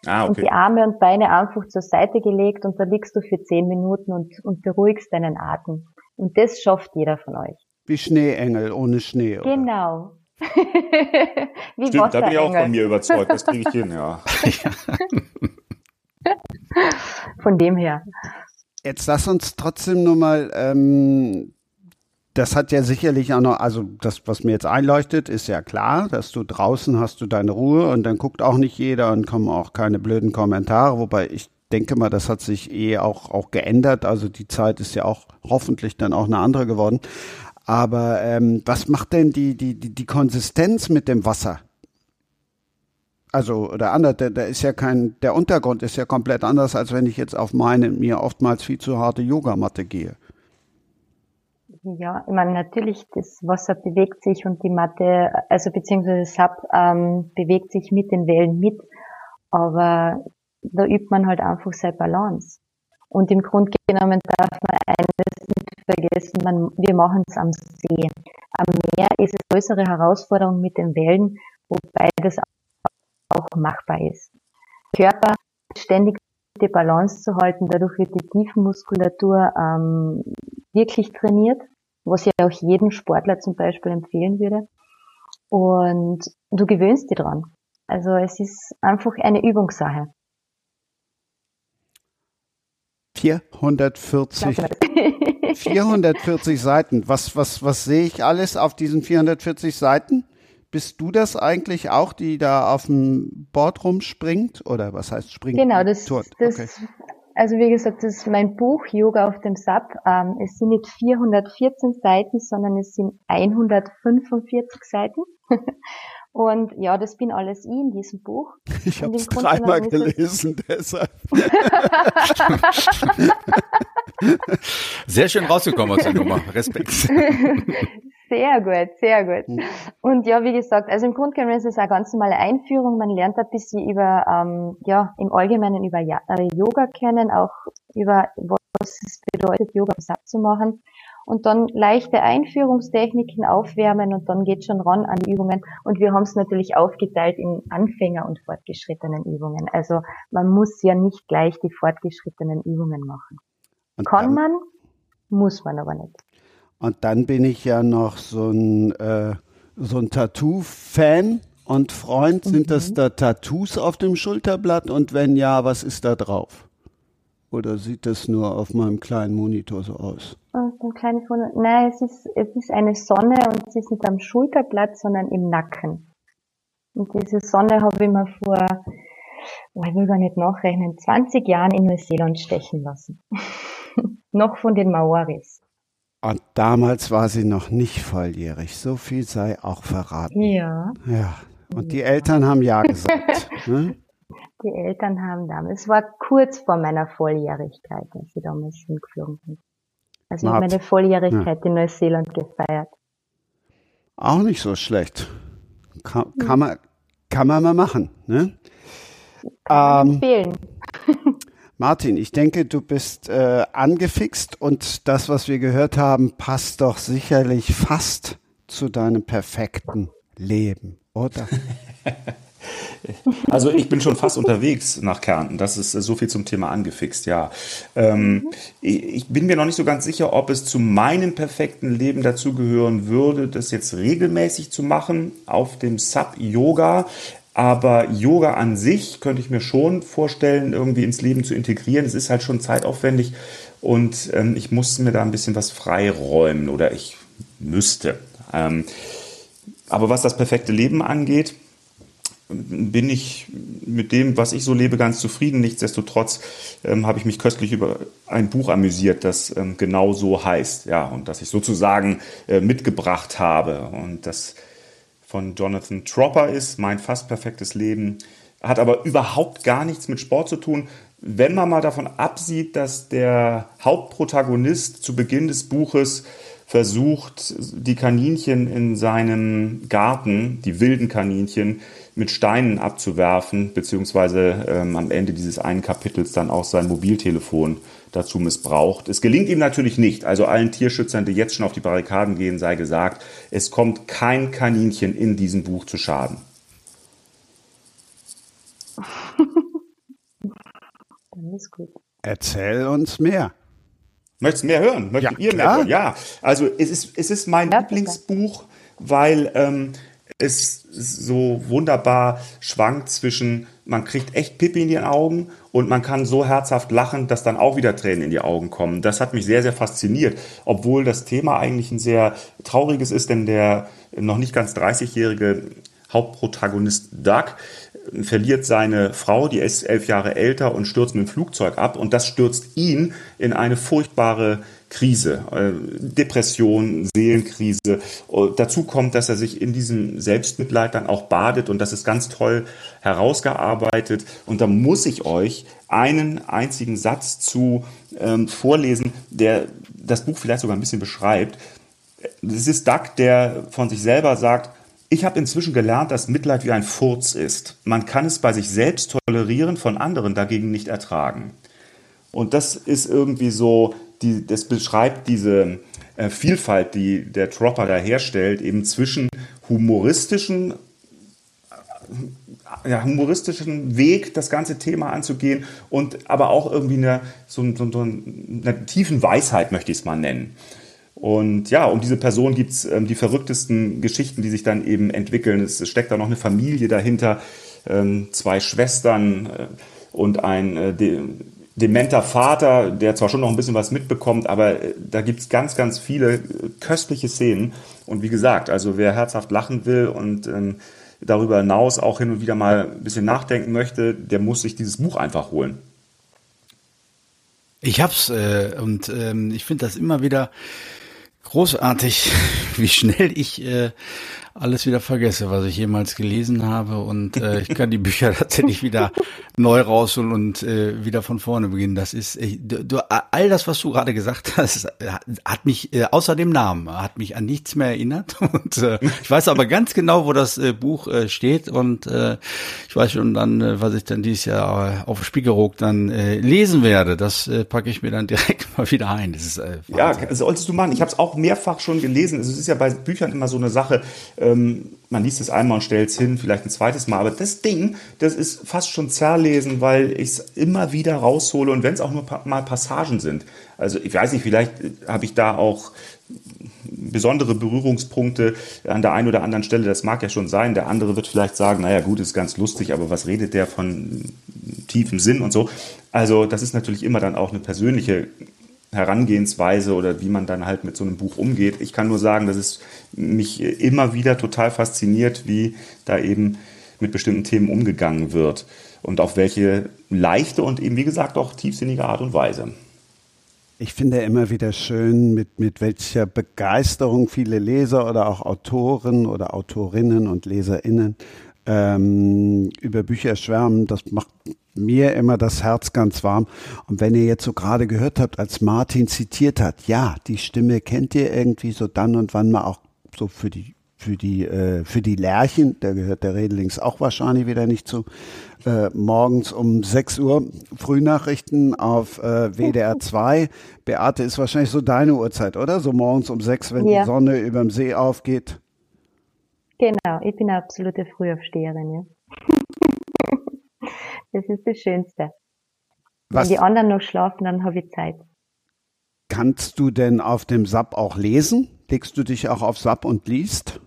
ah, okay. und die Arme und Beine einfach zur Seite gelegt und da liegst du für zehn Minuten und, und beruhigst deinen Atem. Und das schafft jeder von euch. Wie Schneeengel ohne Schnee. Oder? Genau. Wie Stimmt, da bin ich auch von mir überzeugt. Das kriege ich hin, ja. von dem her. Jetzt lass uns trotzdem nur mal, ähm, das hat ja sicherlich auch noch, also das, was mir jetzt einleuchtet, ist ja klar, dass du draußen hast du deine Ruhe und dann guckt auch nicht jeder und kommen auch keine blöden Kommentare, wobei ich denke mal, das hat sich eh auch, auch geändert. Also die Zeit ist ja auch hoffentlich dann auch eine andere geworden. Aber ähm, was macht denn die, die, die, die Konsistenz mit dem Wasser? Also oder anders, der, der ist ja kein, der Untergrund ist ja komplett anders, als wenn ich jetzt auf meine mir oftmals viel zu harte Yogamatte gehe. Ja, ich meine, natürlich, das Wasser bewegt sich und die Matte, also beziehungsweise Sub ähm, bewegt sich mit den Wellen mit, aber da übt man halt einfach seine Balance. Und im Grunde genommen darf man eines nicht vergessen, man, wir machen es am See. Am Meer ist es größere Herausforderung mit den Wellen, wobei das auch machbar ist. Körper ständig die Balance zu halten, dadurch wird die Tiefenmuskulatur ähm, wirklich trainiert, was ich auch jedem Sportler zum Beispiel empfehlen würde. Und du gewöhnst dich dran. Also es ist einfach eine Übungssache. 440, 440 Seiten. Was, was, was sehe ich alles auf diesen 440 Seiten? Bist du das eigentlich auch, die da auf dem Board rumspringt? Oder was heißt springt? Genau, das, Turt. das Okay. also wie gesagt, das ist mein Buch Yoga auf dem SAP. Ähm, es sind nicht 414 Seiten, sondern es sind 145 Seiten. Und ja, das bin alles ich in diesem Buch. Ich habe es dreimal gelesen, deshalb. Sehr schön rausgekommen aus der Nummer. Respekt. Sehr gut, sehr gut. Hm. Und ja, wie gesagt, also im Grunde genommen ist es eine ganz normale Einführung. Man lernt ein bisschen über, ähm, ja, im Allgemeinen über äh, Yoga kennen, auch über was es bedeutet, Yoga am Satz zu machen. Und dann leichte Einführungstechniken aufwärmen und dann geht schon ran an die Übungen. Und wir haben es natürlich aufgeteilt in Anfänger und fortgeschrittenen Übungen. Also man muss ja nicht gleich die fortgeschrittenen Übungen machen. Und Kann man, muss man aber nicht. Und dann bin ich ja noch so ein, äh, so ein Tattoo-Fan und Freund. Sind das Mhm. da Tattoos auf dem Schulterblatt? Und wenn ja, was ist da drauf? Oder sieht das nur auf meinem kleinen Monitor so aus? Und ein kleines Wunder. Nein, es ist, es ist eine Sonne und es ist nicht am Schulterblatt, sondern im Nacken. Und diese Sonne habe ich mir vor, oh, ich will gar nicht nachrechnen, 20 Jahren in Neuseeland stechen lassen. Noch von den Maoris. Und damals war sie noch nicht volljährig. So viel sei auch verraten. Ja, Ja. Und die Eltern haben ja gesagt. ne? die Eltern haben damals, es war kurz vor meiner Volljährigkeit, als sie damals hingeflogen sind. Also ich habe Mart. meine Volljährigkeit in Neuseeland gefeiert. Auch nicht so schlecht. Kann, kann, man, kann man mal machen. Ne? Kann Ähm, empfehlen. Martin, ich denke, du bist äh, angefixt und das, was wir gehört haben, passt doch sicherlich fast zu deinem perfekten Leben, oder? Also ich bin schon fast unterwegs nach Kärnten. Das ist äh, so viel zum Thema angefixt, ja. Ähm, ich bin mir noch nicht so ganz sicher, ob es zu meinem perfekten Leben dazugehören würde, das jetzt regelmäßig zu machen auf dem Sub-Yoga. Aber Yoga an sich könnte ich mir schon vorstellen, irgendwie ins Leben zu integrieren. Es ist halt schon zeitaufwendig und ähm, ich muss mir da ein bisschen was freiräumen oder ich müsste. Ähm, aber was das perfekte Leben angeht, bin ich mit dem, was ich so lebe, ganz zufrieden. Nichtsdestotrotz ähm, habe ich mich köstlich über ein Buch amüsiert, das ähm, genau so heißt, ja, und das ich sozusagen äh, mitgebracht habe und das von Jonathan Tropper ist, mein fast perfektes Leben, hat aber überhaupt gar nichts mit Sport zu tun. Wenn man mal davon absieht, dass der Hauptprotagonist zu Beginn des Buches versucht, die Kaninchen in seinem Garten, die wilden Kaninchen, mit Steinen abzuwerfen, beziehungsweise ähm, am Ende dieses einen Kapitels dann auch sein Mobiltelefon dazu missbraucht. Es gelingt ihm natürlich nicht. Also allen Tierschützern, die jetzt schon auf die Barrikaden gehen, sei gesagt, es kommt kein Kaninchen in diesem Buch zu Schaden. Ist gut. Erzähl uns mehr. Möchtest du mehr hören? Möchtet Ja, ihr mehr klar. hören? Ja, also es ist, es ist mein Ja. Lieblingsbuch, weil ähm, es so wunderbar schwankt zwischen, man kriegt echt Pipi in die Augen und man kann so herzhaft lachen, dass dann auch wieder Tränen in die Augen kommen. Das hat mich sehr, sehr fasziniert, obwohl das Thema eigentlich ein sehr trauriges ist, denn der noch nicht ganz 30-jährige Hauptprotagonist Doug verliert seine Frau, die ist elf Jahre älter und stürzt mit dem Flugzeug ab und das stürzt ihn in eine furchtbare Krise, äh, Depression, Seelenkrise. Dazu kommt, dass er sich in diesem Selbstmitleid dann auch badet und das ist ganz toll herausgearbeitet. Und da muss ich euch einen einzigen Satz zu ähm, vorlesen, der das Buch vielleicht sogar ein bisschen beschreibt. Das ist Doug, der von sich selber sagt, ich habe inzwischen gelernt, dass Mitleid wie ein Furz ist. Man kann es bei sich selbst tolerieren, von anderen dagegen nicht ertragen. Und das ist irgendwie so, die, das beschreibt diese äh, Vielfalt, die der Tropper da herstellt, eben zwischen humoristischen ja, humoristischen Weg, das ganze Thema anzugehen und aber auch irgendwie eine, so, so, so eine tiefen Weisheit, möchte ich es mal nennen. Und ja, um diese Person gibt es ähm, die verrücktesten Geschichten, die sich dann eben entwickeln. Es steckt da noch eine Familie dahinter, ähm, zwei Schwestern äh, und ein äh, de, dementer Vater, der zwar schon noch ein bisschen was mitbekommt, aber äh, da gibt's ganz, ganz viele äh, köstliche Szenen. Und wie gesagt, also wer herzhaft lachen will und ähm, darüber hinaus auch hin und wieder mal ein bisschen nachdenken möchte, der muss sich dieses Buch einfach holen. Ich hab's äh, und ähm, ich finde das immer wieder großartig, wie schnell ich äh, alles wieder vergesse, was ich jemals gelesen habe und äh, ich kann die Bücher tatsächlich wieder neu rausholen und äh, wieder von vorne beginnen. Das ist äh, du, all das, was du gerade gesagt hast, hat mich äh, außer dem Namen hat mich an nichts mehr erinnert und äh, ich weiß aber ganz genau, wo das äh, Buch äh, steht und äh, ich weiß schon dann, äh, was ich dann dieses Jahr äh, auf Spiegelrock dann äh, lesen werde. Das äh, packe ich mir dann direkt mal wieder ein. Das ist äh, ja, solltest du machen. Ich habe es auch mehrfach schon gelesen. Es ist ja bei Büchern immer so eine Sache ähm, man liest es einmal und stellt es hin, vielleicht ein zweites Mal. Aber das Ding, das ist fast schon zerlesen, weil ich es immer wieder raushole und wenn es auch nur pa mal Passagen sind. Also ich weiß nicht, vielleicht habe ich da auch besondere Berührungspunkte an der einen oder anderen Stelle, das mag ja schon sein. Der andere wird vielleicht sagen, naja gut, ist ganz lustig, aber was redet der von tiefem Sinn und so. Also das ist natürlich immer dann auch eine persönliche Herangehensweise oder wie man dann halt mit so einem Buch umgeht. Ich kann nur sagen, dass es mich immer wieder total fasziniert, wie da eben mit bestimmten Themen umgegangen wird und auf welche leichte und eben, wie gesagt, auch tiefsinnige Art und Weise. Ich finde immer wieder schön, mit, mit welcher Begeisterung viele Leser oder auch Autoren oder Autorinnen und LeserInnen ähm, über Bücher schwärmen. Das macht mir immer das Herz ganz warm. Und wenn ihr jetzt so gerade gehört habt, als Martin zitiert hat, ja, die Stimme kennt ihr irgendwie so dann und wann mal auch so für die für die äh, für die Lerchen, da gehört der Redelings auch wahrscheinlich wieder nicht zu. Äh, morgens um 6 Uhr Frühnachrichten auf äh, WDR 2. Beate ist wahrscheinlich so deine Uhrzeit, oder? So morgens um 6, wenn ja. die Sonne überm See aufgeht. Genau, ich bin eine absolute Frühaufsteherin, ja. Das ist das Schönste. Was? Wenn die anderen noch schlafen, dann habe ich Zeit. Kannst du denn auf dem SAP auch lesen? Legst du dich auch auf SAP und liest?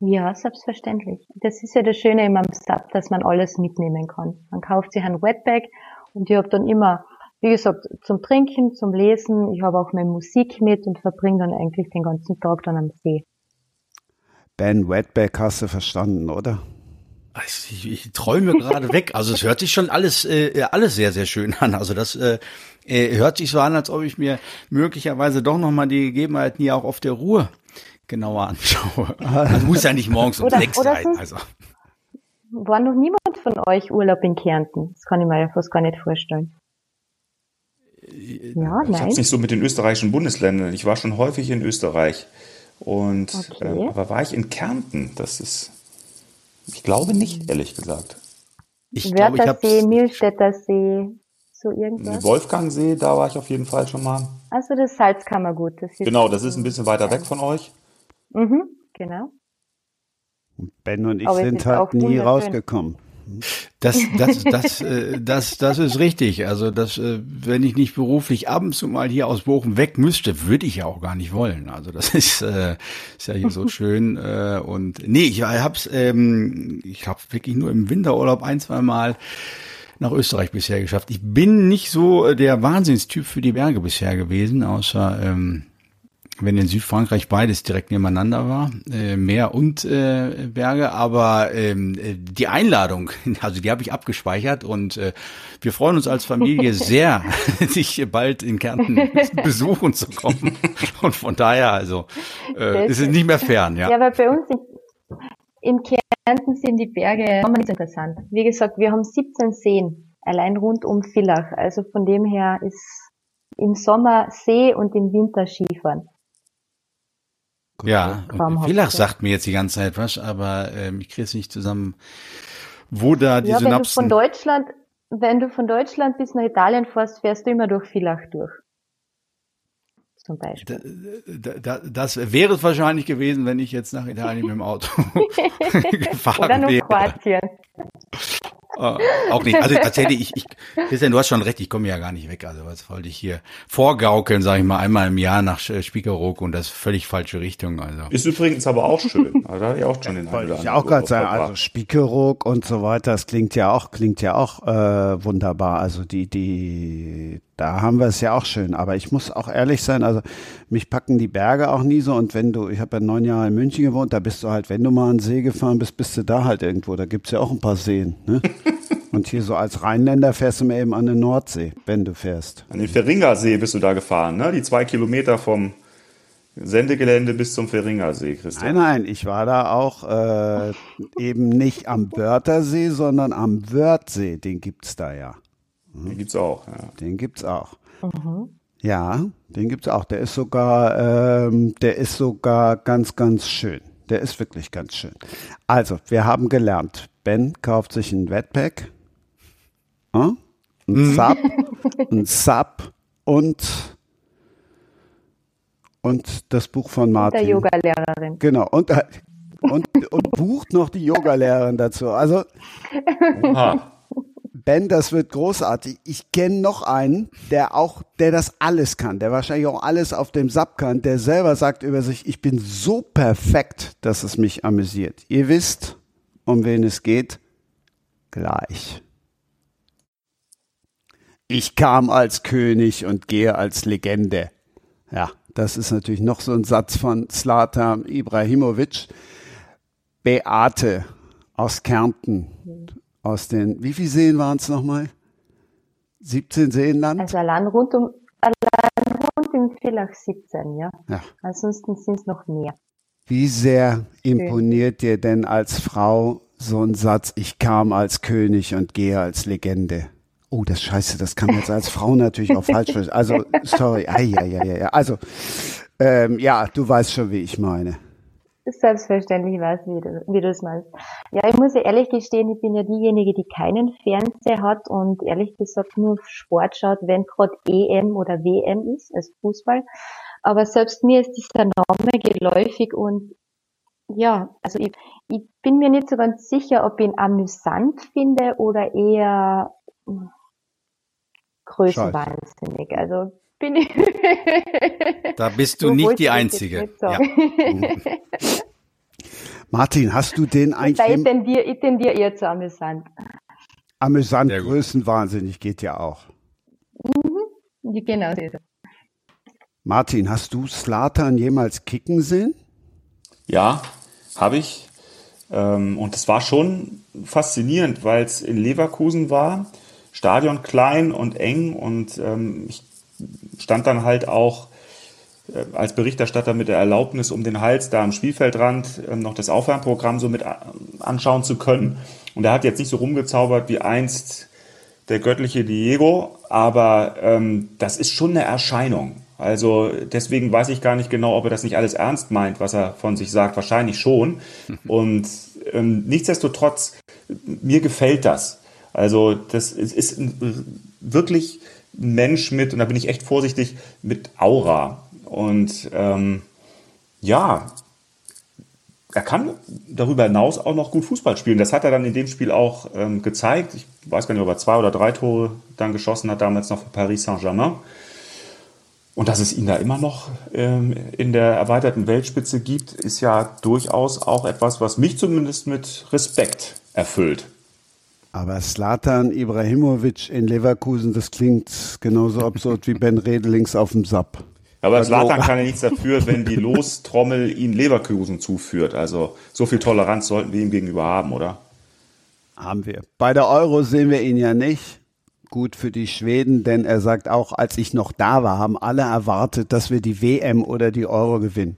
Ja, selbstverständlich. Das ist ja das Schöne immer am SAP, dass man alles mitnehmen kann. Man kauft sich ein Wetbag und ich habe dann immer, wie gesagt, zum Trinken, zum Lesen, ich habe auch meine Musik mit und verbringe dann eigentlich den ganzen Tag dann am See. Ben Wetback hast du verstanden, oder? Ich, ich träume gerade weg. Also es hört sich schon alles, äh, alles sehr, sehr schön an. Also das äh, äh, hört sich so an, als ob ich mir möglicherweise doch nochmal die Gegebenheiten hier auch auf der Ruhe genauer anschaue. Also muss ja nicht morgens um oder, sechs oder sein. Also. War noch niemand von euch Urlaub in Kärnten? Das kann ich mir ja fast gar nicht vorstellen. Äh, ja, ich habe es nicht so mit den österreichischen Bundesländern. Ich war schon häufig in Österreich. Und okay. ähm, aber war ich in Kärnten? Das ist, ich glaube nicht, ehrlich gesagt. Ich Wörthersee, Milstädter See, so irgendwas. Wolfgangsee, da war ich auf jeden Fall schon mal. Also das Salzkammergut. Das genau, das ist ein bisschen weiter weg von euch. Mhm, genau. Ben und ich Aber sind halt nie rausgekommen. Das, das, das, äh, das, das ist richtig. Also, das, äh, wenn ich nicht beruflich ab und zu mal hier aus Bochum weg müsste, würde ich ja auch gar nicht wollen. Also, das ist, äh, ist ja hier so schön. Äh, und nee, ich hab's, ähm, ich habe wirklich nur im Winterurlaub ein, zwei Mal nach Österreich bisher geschafft. Ich bin nicht so der Wahnsinnstyp für die Berge bisher gewesen, außer ähm, wenn in Südfrankreich beides direkt nebeneinander war, äh, Meer und äh, Berge, aber ähm, äh, die Einladung, also die habe ich abgespeichert und äh, wir freuen uns als Familie sehr, dich bald in Kärnten besuchen zu kommen. Und von daher, also äh, ist es nicht mehr fern, ja. Ja, aber bei uns in, in Kärnten sind die Berge nicht interessant. Wie gesagt, wir haben 17 Seen, allein rund um Villach. Also von dem her ist im Sommer See und im Winter Skifahren. Ja, Villach sagt mir jetzt die ganze Zeit was, aber ähm, ich kriege es nicht zusammen, wo da die ja, Synapsen... Wenn du von Deutschland, wenn du von Deutschland bis nach Italien fährst, fährst du immer durch Villach durch. Zum Beispiel. Da, da, das wäre es wahrscheinlich gewesen, wenn ich jetzt nach Italien mit dem Auto gefahren Oder nach Kroatien. Äh, auch nicht. Also tatsächlich, ich, ich, Christian, du hast schon recht, ich komme ja gar nicht weg. Also was wollte ich hier vorgaukeln, sage ich mal, einmal im Jahr nach Spiekeroog und das völlig falsche Richtung. Also. Ist übrigens aber auch schön. Also, da hatte ich auch schon den Wollte ich auch gerade sagen, also Spiekeroog und so weiter, das klingt ja auch, klingt ja auch äh, wunderbar. Also die, die, da haben wir es ja auch schön. Aber ich muss auch ehrlich sein, also mich packen die Berge auch nie so. Und wenn du, ich habe ja neun Jahre in München gewohnt, da bist du halt, wenn du mal an den See gefahren bist, bist du da halt irgendwo. Da gibt's ja auch ein paar Seen. Ne? Und hier so als Rheinländer fährst du mir eben an den Nordsee, wenn du fährst. An den Feringersee bist du da gefahren, ne? Die zwei Kilometer vom Sendegelände bis zum Feringersee, Christian. Nein, nein, ich war da auch äh, eben nicht am Wörthersee, sondern am Wörthsee. Den gibt's da ja. Den gibt's auch, ja. Den gibt's auch. Ja, den gibt's auch. Der ist sogar, ähm, der ist sogar ganz, ganz schön. Der ist wirklich ganz schön. Also, wir haben gelernt. Ben kauft sich ein Wetpack, äh, ein Sub, ein Sub und und das Buch von Martin. Der Yogalehrerin. Genau. Und, äh, und, und bucht noch die Yogalehrerin dazu. Also, Aha. Ben, das wird großartig. Ich kenne noch einen, der auch, der das alles kann, der wahrscheinlich auch alles auf dem Sub kann, der selber sagt über sich, ich bin so perfekt, dass es mich amüsiert. Ihr wisst, um wen es geht? Gleich. Ich kam als König und gehe als Legende. Ja, das ist natürlich noch so ein Satz von Slatan Ibrahimovic. Beate aus Kärnten, aus den, wie viele Seen waren es nochmal? 17 Seenland? Also allein rund um, allein rund um Villach 17, ja. Ja. Ansonsten sind es noch mehr. Wie sehr imponiert dir denn als Frau so ein Satz, ich kam als König und gehe als Legende? Oh, das Scheiße, das kann man jetzt als Frau natürlich auch falsch verstehen. Also, sorry, ai, ai, ai, ai. also, ähm, ja, du weißt schon, wie ich meine. Selbstverständlich weiß, wie du, wie du es meinst. Ja, ich muss ja ehrlich gestehen, ich bin ja diejenige, die keinen Fernseher hat und ehrlich gesagt nur Sport schaut, wenn gerade EM oder WM ist, also Fußball. Aber selbst mir ist dieser Name geläufig und ja, also ich, ich bin mir nicht so ganz sicher, ob ich ihn amüsant finde oder eher hm, größenwahnsinnig. Also bin ich. Da bist du So nicht die Einzige. nicht Ja. Martin, hast du den Da ich eigentlich tendiere, ich tendiere eher zu amüsant. amüsant, größenwahnsinnig geht ja auch. Ja, Genau. Martin, hast du Slatan jemals kicken sehen? Ja, habe ich. Ähm, und es war schon faszinierend, weil es in Leverkusen war. Stadion klein und eng und ähm, ich stand dann halt auch äh, als Berichterstatter mit der Erlaubnis um den Hals da am Spielfeldrand ähm, noch das Aufwärmprogramm so mit a- anschauen zu können. Und er hat jetzt nicht so rumgezaubert wie einst der göttliche Diego, aber ähm, das ist schon eine Erscheinung. Also deswegen weiß ich gar nicht genau, ob er das nicht alles ernst meint, was er von sich sagt. Wahrscheinlich schon. Und ähm, nichtsdestotrotz, mir gefällt das. Also das ist, ist wirklich Mensch mit, und da bin ich echt vorsichtig, mit Aura. Und ähm, ja, er kann darüber hinaus auch noch gut Fußball spielen. Das hat er dann in dem Spiel auch ähm, gezeigt. Ich weiß gar nicht, ob er zwei oder drei Tore dann geschossen hat, damals noch für Paris Saint-Germain. Und dass es ihn da immer noch ähm, in der erweiterten Weltspitze gibt, ist ja durchaus auch etwas, was mich zumindest mit Respekt erfüllt. Aber Slatan Ibrahimovic in Leverkusen, das klingt genauso absurd wie Ben Redelings auf dem Sub. Aber Also- Zlatan kann ja nichts dafür, wenn die Lostrommel ihn Leverkusen zuführt. Also so viel Toleranz sollten wir ihm gegenüber haben, oder? Haben wir. Bei der Euro sehen wir ihn ja nicht. Gut für die Schweden, denn er sagt auch, als ich noch da war, haben alle erwartet, dass wir die WM oder die Euro gewinnen.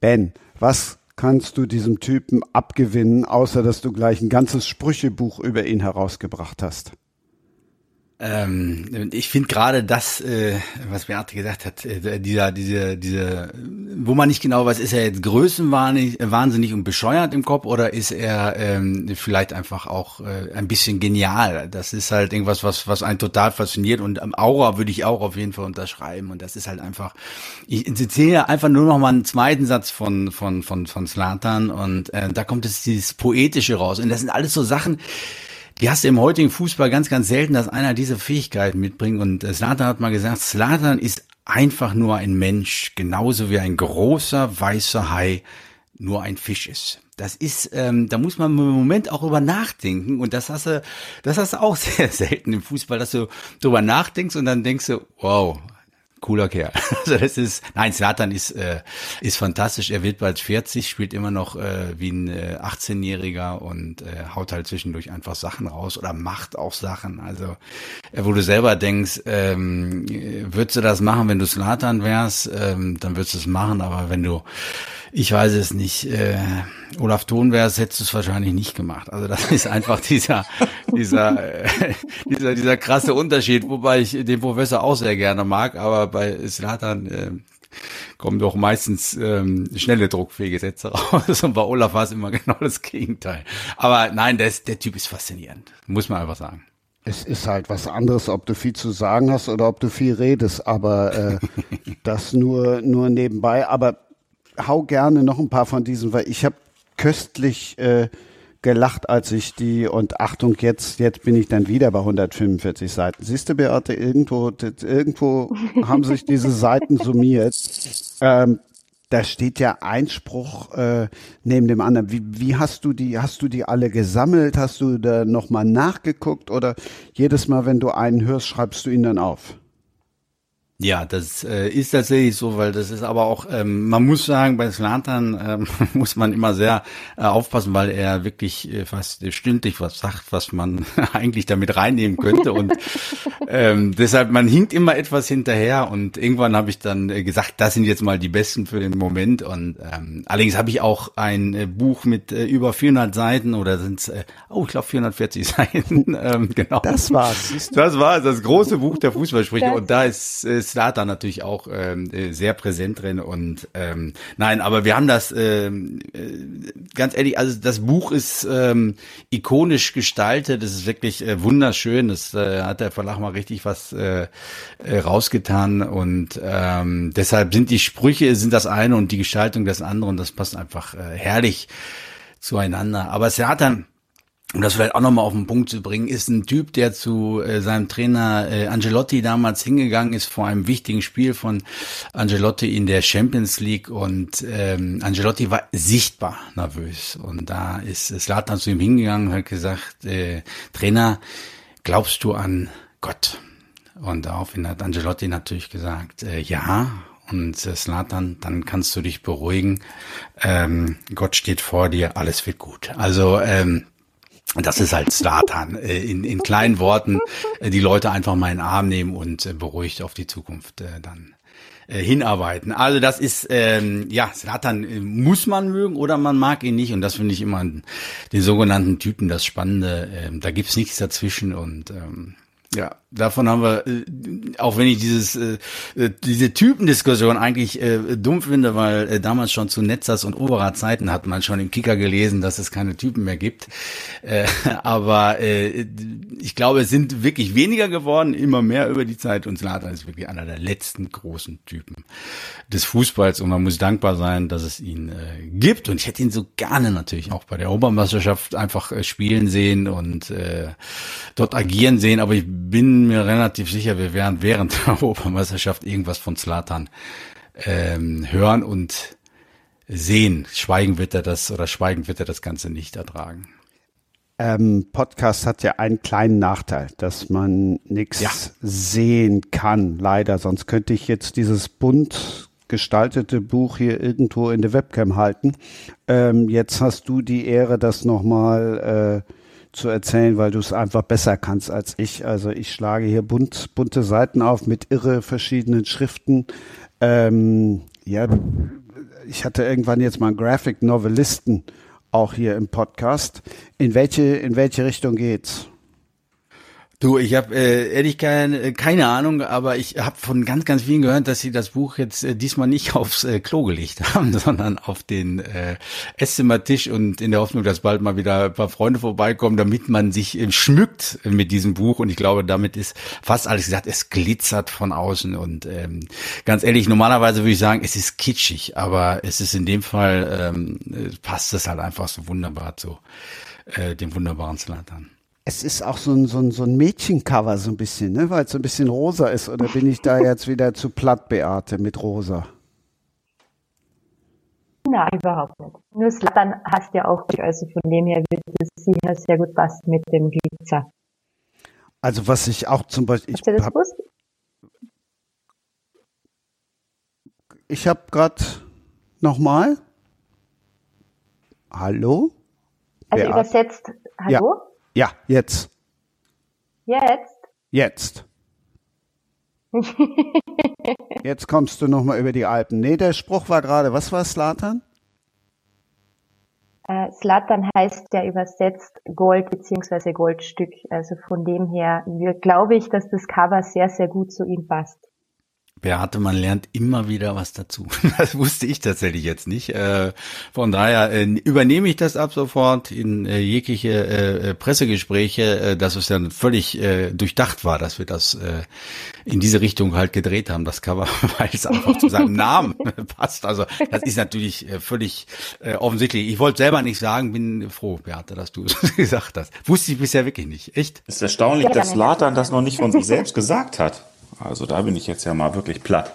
Ben, was kannst du diesem Typen abgewinnen, außer dass du gleich ein ganzes Sprüchebuch über ihn herausgebracht hast? Ähm, ich finde gerade das, äh, was Beate gesagt hat, äh, dieser, diese, diese, wo man nicht genau weiß, ist er jetzt größenwahnsinnig wahnsinnig und bescheuert im Kopf oder ist er ähm, vielleicht einfach auch äh, ein bisschen genial? Das ist halt irgendwas, was, was einen total fasziniert und am Aura würde ich auch auf jeden Fall unterschreiben und das ist halt einfach, ich zitiere einfach nur noch mal einen zweiten Satz von, von, von, von Slatan und äh, da kommt es dieses Poetische raus und das sind alles so Sachen, die hast du im heutigen Fußball ganz, ganz selten, dass einer diese Fähigkeiten mitbringt. Und Slatan hat mal gesagt, Slatan ist einfach nur ein Mensch, genauso wie ein großer weißer Hai nur ein Fisch ist. Das ist, ähm, da muss man im Moment auch über nachdenken und das hast du, das hast du auch sehr selten im Fußball, dass du darüber nachdenkst und dann denkst du, wow, cooler Kerl. Also das ist, nein, Zlatan ist äh, ist fantastisch. Er wird bald 40, spielt immer noch äh, wie ein äh, 18-Jähriger und äh, haut halt zwischendurch einfach Sachen raus oder macht auch Sachen. Also äh, wo du selber denkst, ähm, würdest du das machen, wenn du Zlatan wärst, ähm, dann würdest du es machen. Aber wenn du ich weiß es nicht. Äh, Olaf Thonwers hättest du es wahrscheinlich nicht gemacht. Also das ist einfach dieser, dieser, äh, dieser, dieser krasse Unterschied, wobei ich den Professor auch sehr gerne mag, aber bei Slatan äh, kommen doch meistens ähm, schnelle druckfähige Sätze raus und bei Olaf war es immer genau das Gegenteil. Aber nein, der, ist, der Typ ist faszinierend, muss man einfach sagen. Es ist halt was anderes, ob du viel zu sagen hast oder ob du viel redest, aber äh, das nur, nur nebenbei. Aber hau gerne noch ein paar von diesen, weil ich habe köstlich äh, gelacht, als ich die und Achtung, jetzt jetzt bin ich dann wieder bei 145 Seiten. Siehst du, Beate, irgendwo irgendwo haben sich diese Seiten summiert. Ähm, da steht ja Einspruch äh, neben dem anderen. Wie, wie hast du die, hast du die alle gesammelt? Hast du da nochmal nachgeguckt oder jedes Mal, wenn du einen hörst, schreibst du ihn dann auf? Ja, das äh, ist tatsächlich so, weil das ist aber auch, ähm, man muss sagen, bei Slatan ähm, muss man immer sehr äh, aufpassen, weil er wirklich äh, fast stündlich was sagt, was man eigentlich damit reinnehmen könnte. Und ähm, deshalb, man hinkt immer etwas hinterher. Und irgendwann habe ich dann äh, gesagt, das sind jetzt mal die besten für den Moment. Und ähm, allerdings habe ich auch ein äh, Buch mit äh, über 400 Seiten oder sind äh, oh, ich glaube 440 Seiten, ähm, genau. Das war's. Das war das große Buch der Fußballsprüche. Und da ist äh, Slatan natürlich auch ähm, äh, sehr präsent drin und ähm, nein, aber wir haben das ähm, äh, ganz ehrlich, also das Buch ist ähm, ikonisch gestaltet, es ist wirklich äh, wunderschön, das äh, hat der Verlag mal richtig was äh, äh, rausgetan und ähm, deshalb sind die Sprüche sind das eine und die Gestaltung das andere und das passt einfach äh, herrlich zueinander. Aber dann um das vielleicht auch nochmal auf den Punkt zu bringen, ist ein Typ, der zu äh, seinem Trainer äh, Angelotti damals hingegangen ist vor einem wichtigen Spiel von Angelotti in der Champions League und ähm, Angelotti war sichtbar nervös und da ist Slatan zu ihm hingegangen und hat gesagt, äh, Trainer, glaubst du an Gott? Und daraufhin hat Angelotti natürlich gesagt, äh, ja, und äh, Slatan, dann kannst du dich beruhigen. Ähm, Gott steht vor dir, alles wird gut. Also ähm, das ist halt Slatan. Äh, in, in kleinen Worten äh, die Leute einfach mal in den Arm nehmen und äh, beruhigt auf die Zukunft dann hinarbeiten. Also das ist, ähm, ja, Slatan muss man mögen oder man mag ihn nicht. Und das finde ich immer den sogenannten Typen das Spannende. Ähm, da gibt's nichts dazwischen und ähm, ja, davon haben wir, äh, auch wenn ich dieses äh, äh, diese Typendiskussion eigentlich dumm finde, weil damals schon zu Netzers und Oberer Zeiten hat man schon im Kicker gelesen, dass es keine Typen mehr gibt. Aber ich glaube, es sind wirklich weniger geworden, immer mehr über die Zeit. Und Zlatan ist wirklich einer der letzten großen Typen des Fußballs. Und man muss dankbar sein, dass es ihn gibt. Und ich hätte ihn so gerne natürlich auch bei der Obermeisterschaft einfach spielen sehen und dort agieren sehen. Aber ich bin mir relativ sicher, wir werden während der Europameisterschaft irgendwas von Slatan ähm, hören und sehen. Schweigen wird er das oder schweigend wird er das Ganze nicht ertragen. Ähm, Podcast hat ja einen kleinen Nachteil, dass man nichts ja. sehen kann, leider. Sonst könnte ich jetzt dieses bunt gestaltete Buch hier irgendwo in der Webcam halten. Ähm, jetzt hast du die Ehre, das nochmal äh, zu erzählen, weil du es einfach besser kannst als ich. Also ich schlage hier bunt, bunte Seiten auf mit irre verschiedenen Schriften. Ähm, ja, ich hatte irgendwann jetzt mal einen Graphic Novelisten auch hier im Podcast. In welche, in welche Richtung geht's? Du, ich habe äh, ehrlich keine, keine Ahnung, aber ich habe von ganz, ganz vielen gehört, dass sie das Buch jetzt äh, diesmal nicht aufs äh, Klo gelegt haben, sondern auf den äh, Esszimmertisch und in der Hoffnung, dass bald mal wieder ein paar Freunde vorbeikommen, damit man sich äh, schmückt mit diesem Buch. Und ich glaube, damit ist fast alles gesagt. Es glitzert von außen und ähm, ganz ehrlich, normalerweise würde ich sagen, es ist kitschig, aber es ist in dem Fall ähm, passt es halt einfach so wunderbar zu äh, dem wunderbaren Slatan. Es ist auch so ein, so ein, so ein Mädchencover so ein bisschen, ne? weil es so ein bisschen rosa ist. Oder bin ich da jetzt wieder zu platt, Beate, mit rosa? Nein, überhaupt nicht. Nur Slatan hast ja auch, also von dem her wird es sicher sehr gut passen mit dem Glitzer. Also was ich auch zum Beispiel... Hast du das gewusst? Ich habe gerade nochmal. Hallo? Also Beat übersetzt, hallo? Ja, ja jetzt. Jetzt? Jetzt. Jetzt kommst du nochmal über die Alpen. Nee, der Spruch war gerade, was war Slatan? Äh, Slatan heißt ja übersetzt Gold bzw. Goldstück. Also von dem her glaube ich, dass das Cover sehr, sehr gut zu ihm passt. Beate, man lernt immer wieder was dazu. Das wusste ich tatsächlich jetzt nicht. Äh, von daher äh, übernehme ich das ab sofort in äh, jegliche Pressegespräche, dass es dann völlig durchdacht war, dass wir das in diese Richtung halt gedreht haben, das Cover, weil es einfach zu seinem Namen passt. Also das ist natürlich völlig offensichtlich. Ich wollte selber nicht sagen, bin froh, Beate, dass du es gesagt hast. Wusste ich bisher wirklich nicht. Echt? Es ist erstaunlich, dass Latan das noch nicht von sich selbst gesagt hat. Also da bin ich jetzt ja mal wirklich platt.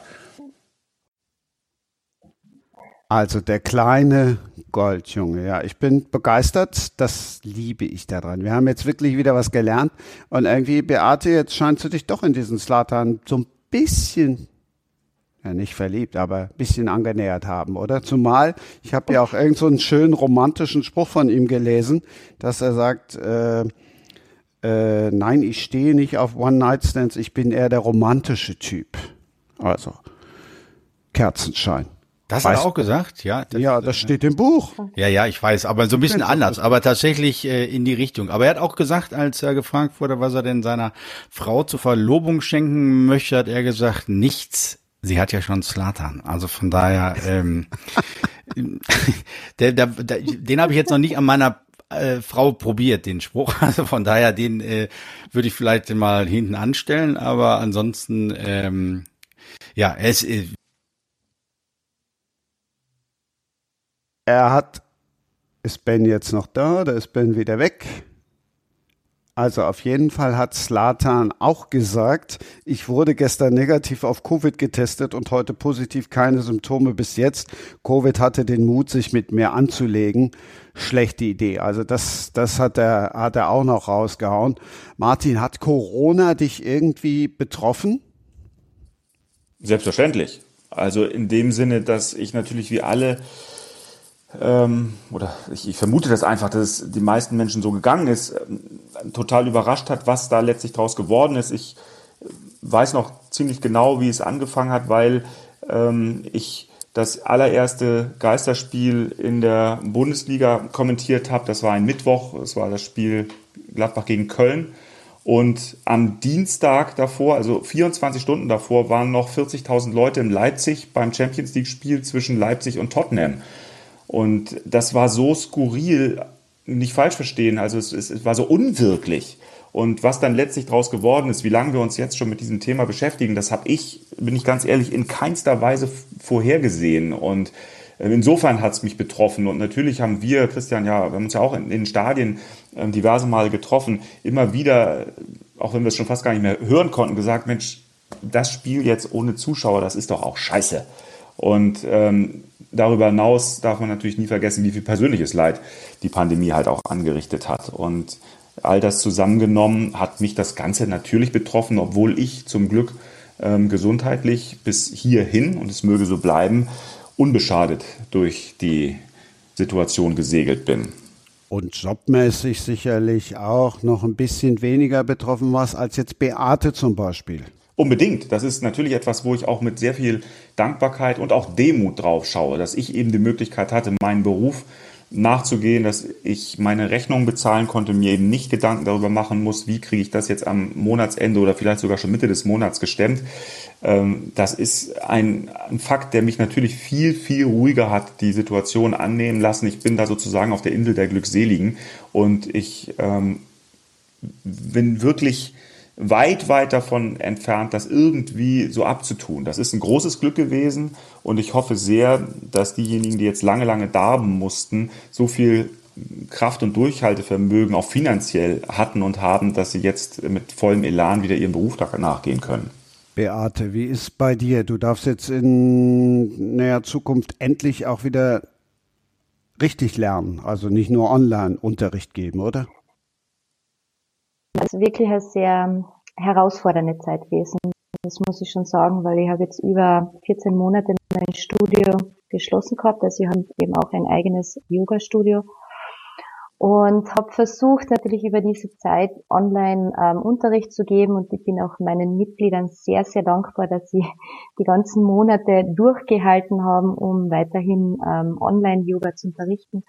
Also der kleine Goldjunge, ja, ich bin begeistert, das liebe ich daran. Wir haben jetzt wirklich wieder was gelernt und irgendwie, Beate, jetzt scheinst du dich doch in diesen Slatan so ein bisschen, ja nicht verliebt, aber ein bisschen angenähert haben, oder? Zumal, ich habe ja auch irgend so einen schönen romantischen Spruch von ihm gelesen, dass er sagt, äh, äh, nein, ich stehe nicht auf One-Night-Stands, ich bin eher der romantische Typ. Also, Kerzenschein. Das weißt, hat er auch gesagt, ja. Das, ja, das steht im Buch. Ja, ja, ich weiß, aber so ein bisschen anders, aber tatsächlich äh, in die Richtung. Aber er hat auch gesagt, als er gefragt wurde, was er denn seiner Frau zur Verlobung schenken möchte, hat er gesagt, nichts. Sie hat ja schon Slatan. Also von daher, ähm, der, der, der, den habe ich jetzt noch nicht an meiner äh, Frau probiert den Spruch. Also von daher, den äh, würde ich vielleicht mal hinten anstellen, aber ansonsten, ähm, ja, es äh, Er hat, ist Ben jetzt noch da oder ist Ben wieder weg? Also auf jeden Fall hat Slatan auch gesagt, ich wurde gestern negativ auf Covid getestet und heute positiv keine Symptome bis jetzt. Covid hatte den Mut, sich mit mir anzulegen. Schlechte Idee. Also das, das hat er, hat er auch noch rausgehauen. Martin, hat Corona dich irgendwie betroffen? Selbstverständlich. Also in dem Sinne, dass ich natürlich wie alle ähm, oder ich, ich, vermute das einfach, dass es die meisten Menschen so gegangen ist, total überrascht hat, was da letztlich draus geworden ist. Ich weiß noch ziemlich genau, wie es angefangen hat, weil ähm, ich das allererste Geisterspiel in der Bundesliga kommentiert habe. Das war ein Mittwoch, das war das Spiel Gladbach gegen Köln. Und am Dienstag davor, also 24 Stunden davor, waren noch 40.000 Leute in Leipzig beim Champions League-Spiel zwischen Leipzig und Tottenham. Und das war so skurril, nicht falsch verstehen, also es, es, es war so unwirklich. Und was dann letztlich daraus geworden ist, wie lange wir uns jetzt schon mit diesem Thema beschäftigen, das habe ich, bin ich ganz ehrlich, in keinster Weise vorhergesehen. Und äh, insofern hat es mich betroffen. Und natürlich haben wir, Christian, ja, wir haben uns ja auch in, den Stadien äh, diverse Male getroffen, immer wieder, auch wenn wir es schon fast gar nicht mehr hören konnten, gesagt, Mensch, das Spiel jetzt ohne Zuschauer, das ist doch auch scheiße. Und ähm, darüber hinaus darf man natürlich nie vergessen, wie viel persönliches Leid die Pandemie halt auch angerichtet hat. Und all das zusammengenommen hat mich das Ganze natürlich betroffen, obwohl ich zum Glück ähm, gesundheitlich bis hierhin, und es möge so bleiben, unbeschadet durch die Situation gesegelt bin. Und jobmäßig sicherlich auch noch ein bisschen weniger betroffen warst als jetzt Beate zum Beispiel. Unbedingt. Das ist natürlich etwas, wo ich auch mit sehr viel Dankbarkeit und auch Demut drauf schaue, dass ich eben die Möglichkeit hatte, meinen Beruf nachzugehen, dass ich meine Rechnung bezahlen konnte, mir eben nicht Gedanken darüber machen muss, wie kriege ich das jetzt am Monatsende oder vielleicht sogar schon Mitte des Monats gestemmt. Ähm, das ist ein, Fakt, der mich natürlich viel, viel ruhiger hat die Situation annehmen lassen. Ich bin da sozusagen auf der Insel der Glückseligen und ich ähm, bin wirklich weit, weit davon entfernt, das irgendwie so abzutun. Das ist ein großes Glück gewesen und ich hoffe sehr, dass diejenigen, die jetzt lange, lange darben mussten, so viel Kraft und Durchhaltevermögen auch finanziell hatten und haben, dass sie jetzt mit vollem Elan wieder ihrem Beruf nachgehen können. Beate, wie ist bei dir? Du darfst jetzt in näher Zukunft endlich auch wieder richtig lernen, also nicht nur Online-Unterricht geben, oder? Ist wirklich eine sehr herausfordernde Zeit gewesen. Das muss ich schon sagen, weil ich habe jetzt über 14 Monate mein Studio geschlossen gehabt. Also ich habe eben auch ein eigenes Yoga-Studio und habe versucht natürlich über diese Zeit online ähm, Unterricht zu geben und ich bin auch meinen Mitgliedern sehr, sehr dankbar, dass sie die ganzen Monate durchgehalten haben, um weiterhin ähm, Online-Yoga zu unterrichten.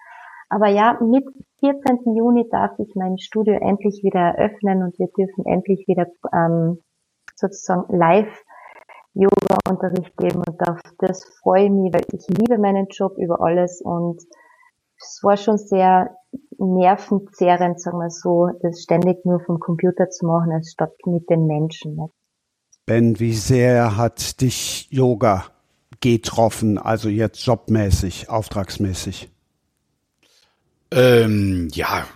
Aber ja, mit 14. Juni darf ich mein Studio endlich wieder eröffnen und wir dürfen endlich wieder ähm, sozusagen live Yoga-Unterricht geben und auf das freue ich mich, weil ich liebe meinen Job über alles und es war schon sehr nervenzehrend, sagen wir so, das ständig nur vom Computer zu machen, als statt mit den Menschen. Nicht? Ben, wie sehr hat dich Yoga getroffen, also jetzt jobmäßig, auftragsmäßig? Ähm, ja,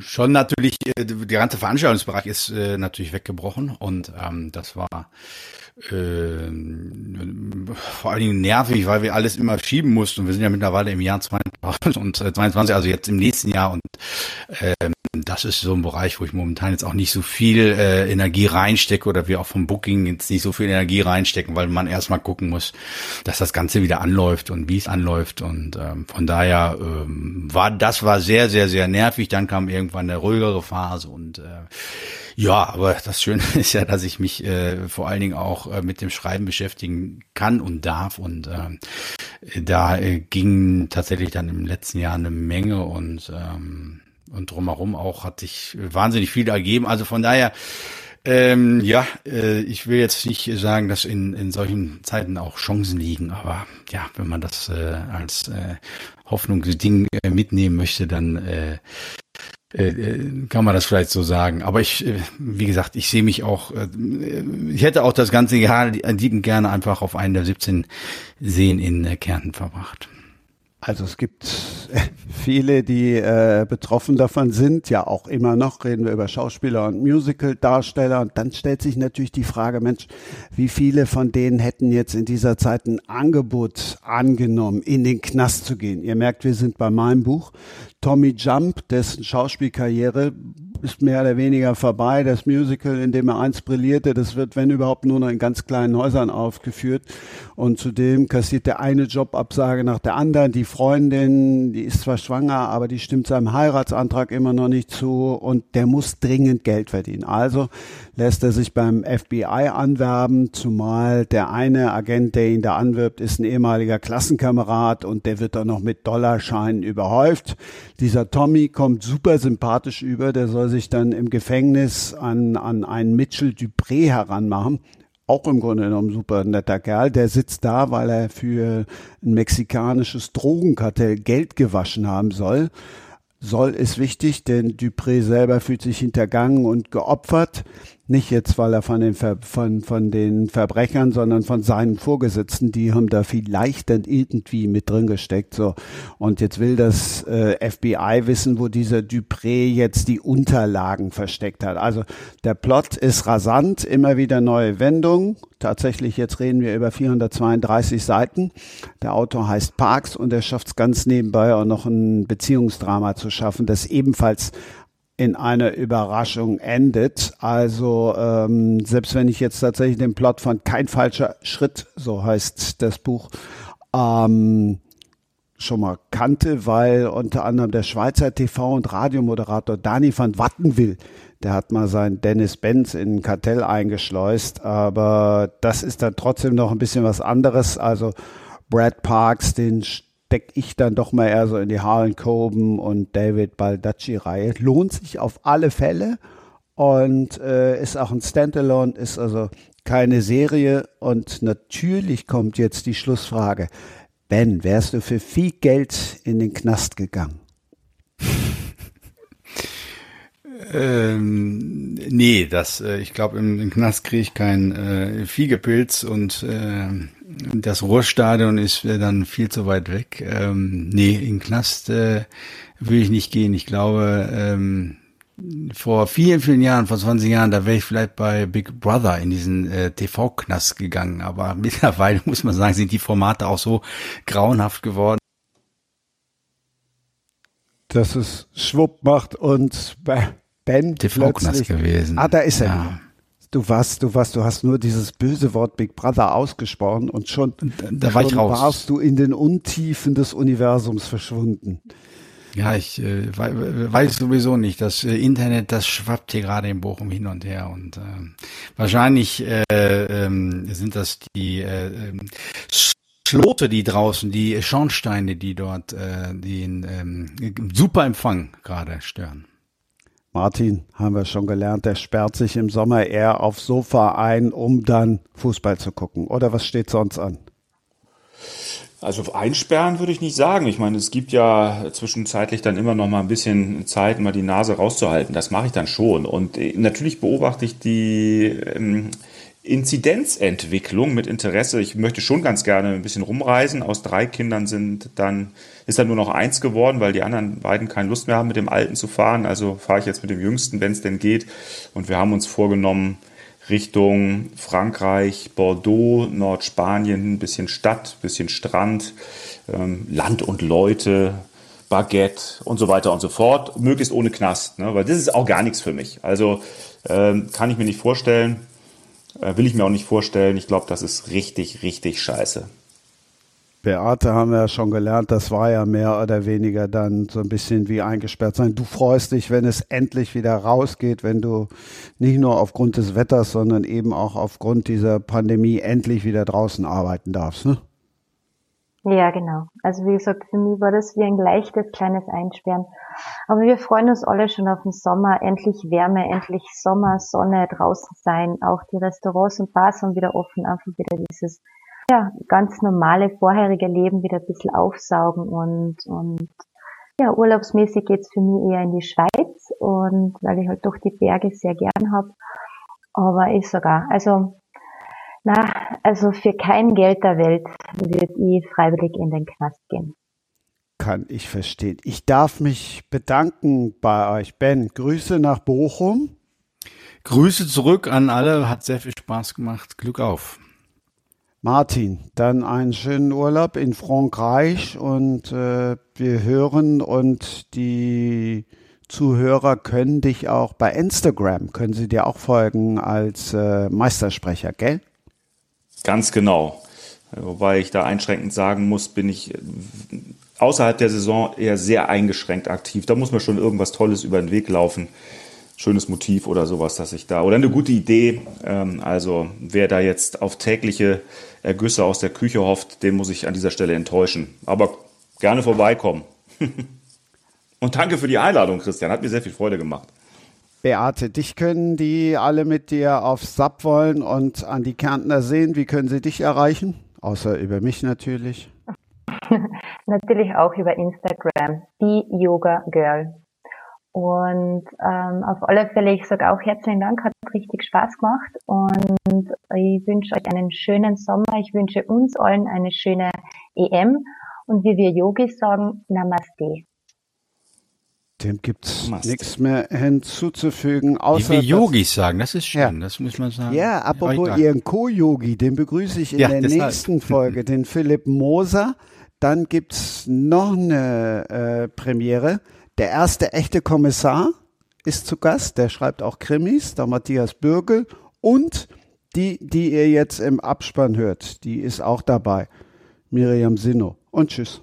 schon natürlich, äh, der ganze Veranstaltungsbereich ist äh, natürlich weggebrochen und ähm, das war äh, vor allen Dingen nervig, weil wir alles immer schieben mussten. Wir sind ja mittlerweile im Jahr 2022, also jetzt im nächsten Jahr und ähm, das ist so ein Bereich, wo ich momentan jetzt auch nicht so viel äh, Energie reinstecke oder wir auch vom Booking jetzt nicht so viel Energie reinstecken, weil man erstmal gucken muss, dass das Ganze wieder anläuft und wie es anläuft. Und ähm, von daher ähm, war das war sehr, sehr, sehr nervig. Dann kam irgendwann eine ruhigere Phase und äh, ja, aber das Schöne ist ja, dass ich mich äh, vor allen Dingen auch äh, mit dem Schreiben beschäftigen kann und darf. Und äh, da äh, ging tatsächlich dann im letzten Jahr eine Menge und ähm, und drumherum auch hat sich wahnsinnig viel ergeben. Also von daher, ähm, ja, äh, ich will jetzt nicht sagen, dass in, in solchen Zeiten auch Chancen liegen, aber ja, wenn man das äh, als äh, Hoffnungsding äh, mitnehmen möchte, dann äh, äh, äh kann man das vielleicht so sagen. Aber ich, äh, wie gesagt, ich sehe mich auch, ich hätte auch das ganze Jahr liebend gerne einfach auf einen der 17 Seen in Kärnten verbracht. Also es gibt viele, die äh, betroffen davon sind, ja auch immer noch, reden wir über Schauspieler und Musical-Darsteller. Und dann stellt sich natürlich die Frage, Mensch, wie viele von denen hätten jetzt in dieser Zeit ein Angebot angenommen, in den Knast zu gehen? Ihr merkt, wir sind bei meinem Buch. Tommy Jump, dessen Schauspielkarriere ist mehr oder weniger vorbei. Das Musical, in dem er einst brillierte, das wird, wenn überhaupt, nur noch in ganz kleinen Häusern aufgeführt. Und zudem kassiert der eine Jobabsage nach der anderen. Die Freundin, die ist zwar schwanger, aber die stimmt seinem Heiratsantrag immer noch nicht zu und der muss dringend Geld verdienen. Also lässt er sich beim FBI anwerben, zumal der eine Agent, der ihn da anwirbt, ist ein ehemaliger Klassenkamerad und der wird dann noch mit Dollarscheinen überhäuft. Dieser Tommy kommt super sympathisch über, der soll sich dann im Gefängnis an, an einen Mitchell Dupré heranmachen. Auch im Grunde genommen super netter Kerl. Der sitzt da, weil er für ein mexikanisches Drogenkartell Geld gewaschen haben soll. Soll ist wichtig, denn Dupré selber fühlt sich hintergangen und geopfert. Nicht jetzt, weil er von den, Ver von, von den Verbrechern, sondern von seinen Vorgesetzten, die haben da vielleicht dann irgendwie mit drin gesteckt. So. Und jetzt will das äh, FBI wissen, wo dieser Dupré jetzt die Unterlagen versteckt hat. Also der Plot ist rasant, immer wieder neue Wendungen. Tatsächlich, jetzt reden wir über 432 Seiten. Der Autor heißt Parks und er schafft es ganz nebenbei auch noch ein Beziehungsdrama zu schaffen, das ebenfalls in einer Überraschung endet. Also ähm, selbst wenn ich jetzt tatsächlich den Plot von Kein falscher Schritt, so heißt das Buch, ähm, schon mal kannte, weil unter anderem der Schweizer TV- und Radiomoderator Dani van Wattenwill, der hat mal seinen Dennis Benz in ein Kartell eingeschleust, aber das ist dann trotzdem noch ein bisschen was anderes. Also Brad Parks, den stecke ich dann doch mal eher so in die Harlan Coben und David Baldacci-Reihe. Lohnt sich auf alle Fälle und äh, ist auch ein Standalone, ist also keine Serie. Und natürlich kommt jetzt die Schlussfrage. Ben, wärst du für viel Geld in den Knast gegangen? Ähm, nee, das, äh, ich glaube, im, im, Knast kriege ich keinen äh, Fiegepilz und äh, das Ruhrstadion ist dann viel zu weit weg. Ähm, nee, in den Knast äh, will ich nicht gehen. Ich glaube, ähm, vor vielen, vielen Jahren, vor 20 Jahren, da wäre ich vielleicht bei Big Brother in diesen äh, TV-Knast gegangen. Aber mittlerweile muss man sagen, sind die Formate auch so grauenhaft geworden. Dass es schwupp macht und Ben TV-Knast gewesen. Ah, da ist er. Ja. Du warst, du warst, du hast nur dieses böse Wort Big Brother ausgesprochen und schon, da war schon ich raus. warst du in den Untiefen des Universums verschwunden. Ja, ich äh, weiß sowieso nicht. Das äh, Internet, das schwappt hier gerade in Bochum hin und her und äh, wahrscheinlich äh, äh, sind das die äh, ähm, Schlote, die draußen, die Schornsteine, die dort äh, den ähm, super Empfang gerade stören. Martin, haben wir schon gelernt, der sperrt sich im Sommer eher aufs Sofa ein, um dann Fußball zu gucken. Oder was steht sonst an? Also einsperren würde ich nicht sagen. Ich meine, es gibt ja zwischenzeitlich dann immer noch mal ein bisschen Zeit, mal die Nase rauszuhalten. Das mache ich dann schon. Und äh, natürlich beobachte ich die ähm, Inzidenzentwicklung mit Interesse. Ich möchte schon ganz gerne ein bisschen rumreisen. Aus drei Kindern sind dann, ist dann nur noch eins geworden, weil die anderen beiden keine Lust mehr haben, mit dem Alten zu fahren. Also fahre ich jetzt mit dem Jüngsten, wenn es denn geht. Und wir haben uns vorgenommen, Richtung Frankreich, Bordeaux, Nordspanien, ein bisschen Stadt, ein bisschen Strand, ähm, Land und Leute, Baguette und so weiter und so fort, möglichst ohne Knast, ne? weil das ist auch gar nichts für mich. Also ähm, kann ich mir nicht vorstellen, will ich mir auch nicht vorstellen. Ich glaube, das ist richtig, richtig scheiße. Beate haben wir ja schon gelernt, das war ja mehr oder weniger dann so ein bisschen wie eingesperrt sein. Du freust dich, wenn es endlich wieder rausgeht, wenn du nicht nur aufgrund des Wetters, sondern eben auch aufgrund dieser Pandemie endlich wieder draußen arbeiten darfst, ne? Ja, genau. Also wie gesagt, für mich war das wie ein leichtes kleines Einsperren. Aber wir freuen uns alle schon auf den Sommer, endlich Wärme, endlich Sommer, Sonne, draußen sein. Auch die Restaurants und Bars haben wieder offen, einfach wieder dieses ja, ganz normale vorherige Leben wieder ein bisschen aufsaugen und, und ja, urlaubsmäßig geht's für mich eher in die Schweiz und weil ich halt doch die Berge sehr gern hab. Aber ich sogar, also na, also für kein Geld der Welt würde ich freiwillig in den Knast gehen. Kann ich verstehen. Ich darf mich bedanken bei euch. Ben, Grüße nach Bochum. Grüße zurück an alle. Hat sehr viel Spaß gemacht. Glück auf. Martin, dann einen schönen Urlaub in Frankreich und äh, wir hören und die Zuhörer können dich auch bei Instagram, können sie dir auch folgen als äh, Meistersprecher, gell? Ganz genau. Wobei ich da einschränkend sagen muss, bin ich außerhalb der Saison eher sehr eingeschränkt aktiv. Da muss man schon irgendwas Tolles über den Weg laufen schönes Motiv oder sowas, dass ich da, oder eine gute Idee. Ähm, also wer da jetzt auf tägliche Ergüsse aus der Küche hofft, den muss ich an dieser Stelle enttäuschen. Aber gerne vorbeikommen. Und danke für die Einladung, Christian. Hat mir sehr viel Freude gemacht. Beate, dich können die alle mit dir aufs Sub wollen und an die Kärntner sehen. Wie können sie dich erreichen? Außer über mich natürlich. natürlich auch über Instagram. Die Yoga Girl. Und ähm, auf alle Fälle, ich sage auch herzlichen Dank, hat richtig Spaß gemacht und ich wünsche euch einen schönen Sommer. Ich wünsche uns allen eine schöne EM und wie wir Yogis sagen, Namaste. Dem gibt's nichts mehr hinzuzufügen, außer. Wie wir Yogis sagen, das ist schön, ja. das muss man sagen. Ja, apropos Ihren Co-Yogi, den begrüße ich in ja, der nächsten Folge, den Philipp Moser. Dann gibt's noch eine äh, Premiere der erste echte Kommissar ist zu Gast, der schreibt auch Krimis, der Matthias Bürgel und die, die ihr jetzt im Abspann hört, die ist auch dabei, Miriam Sinno. Und tschüss.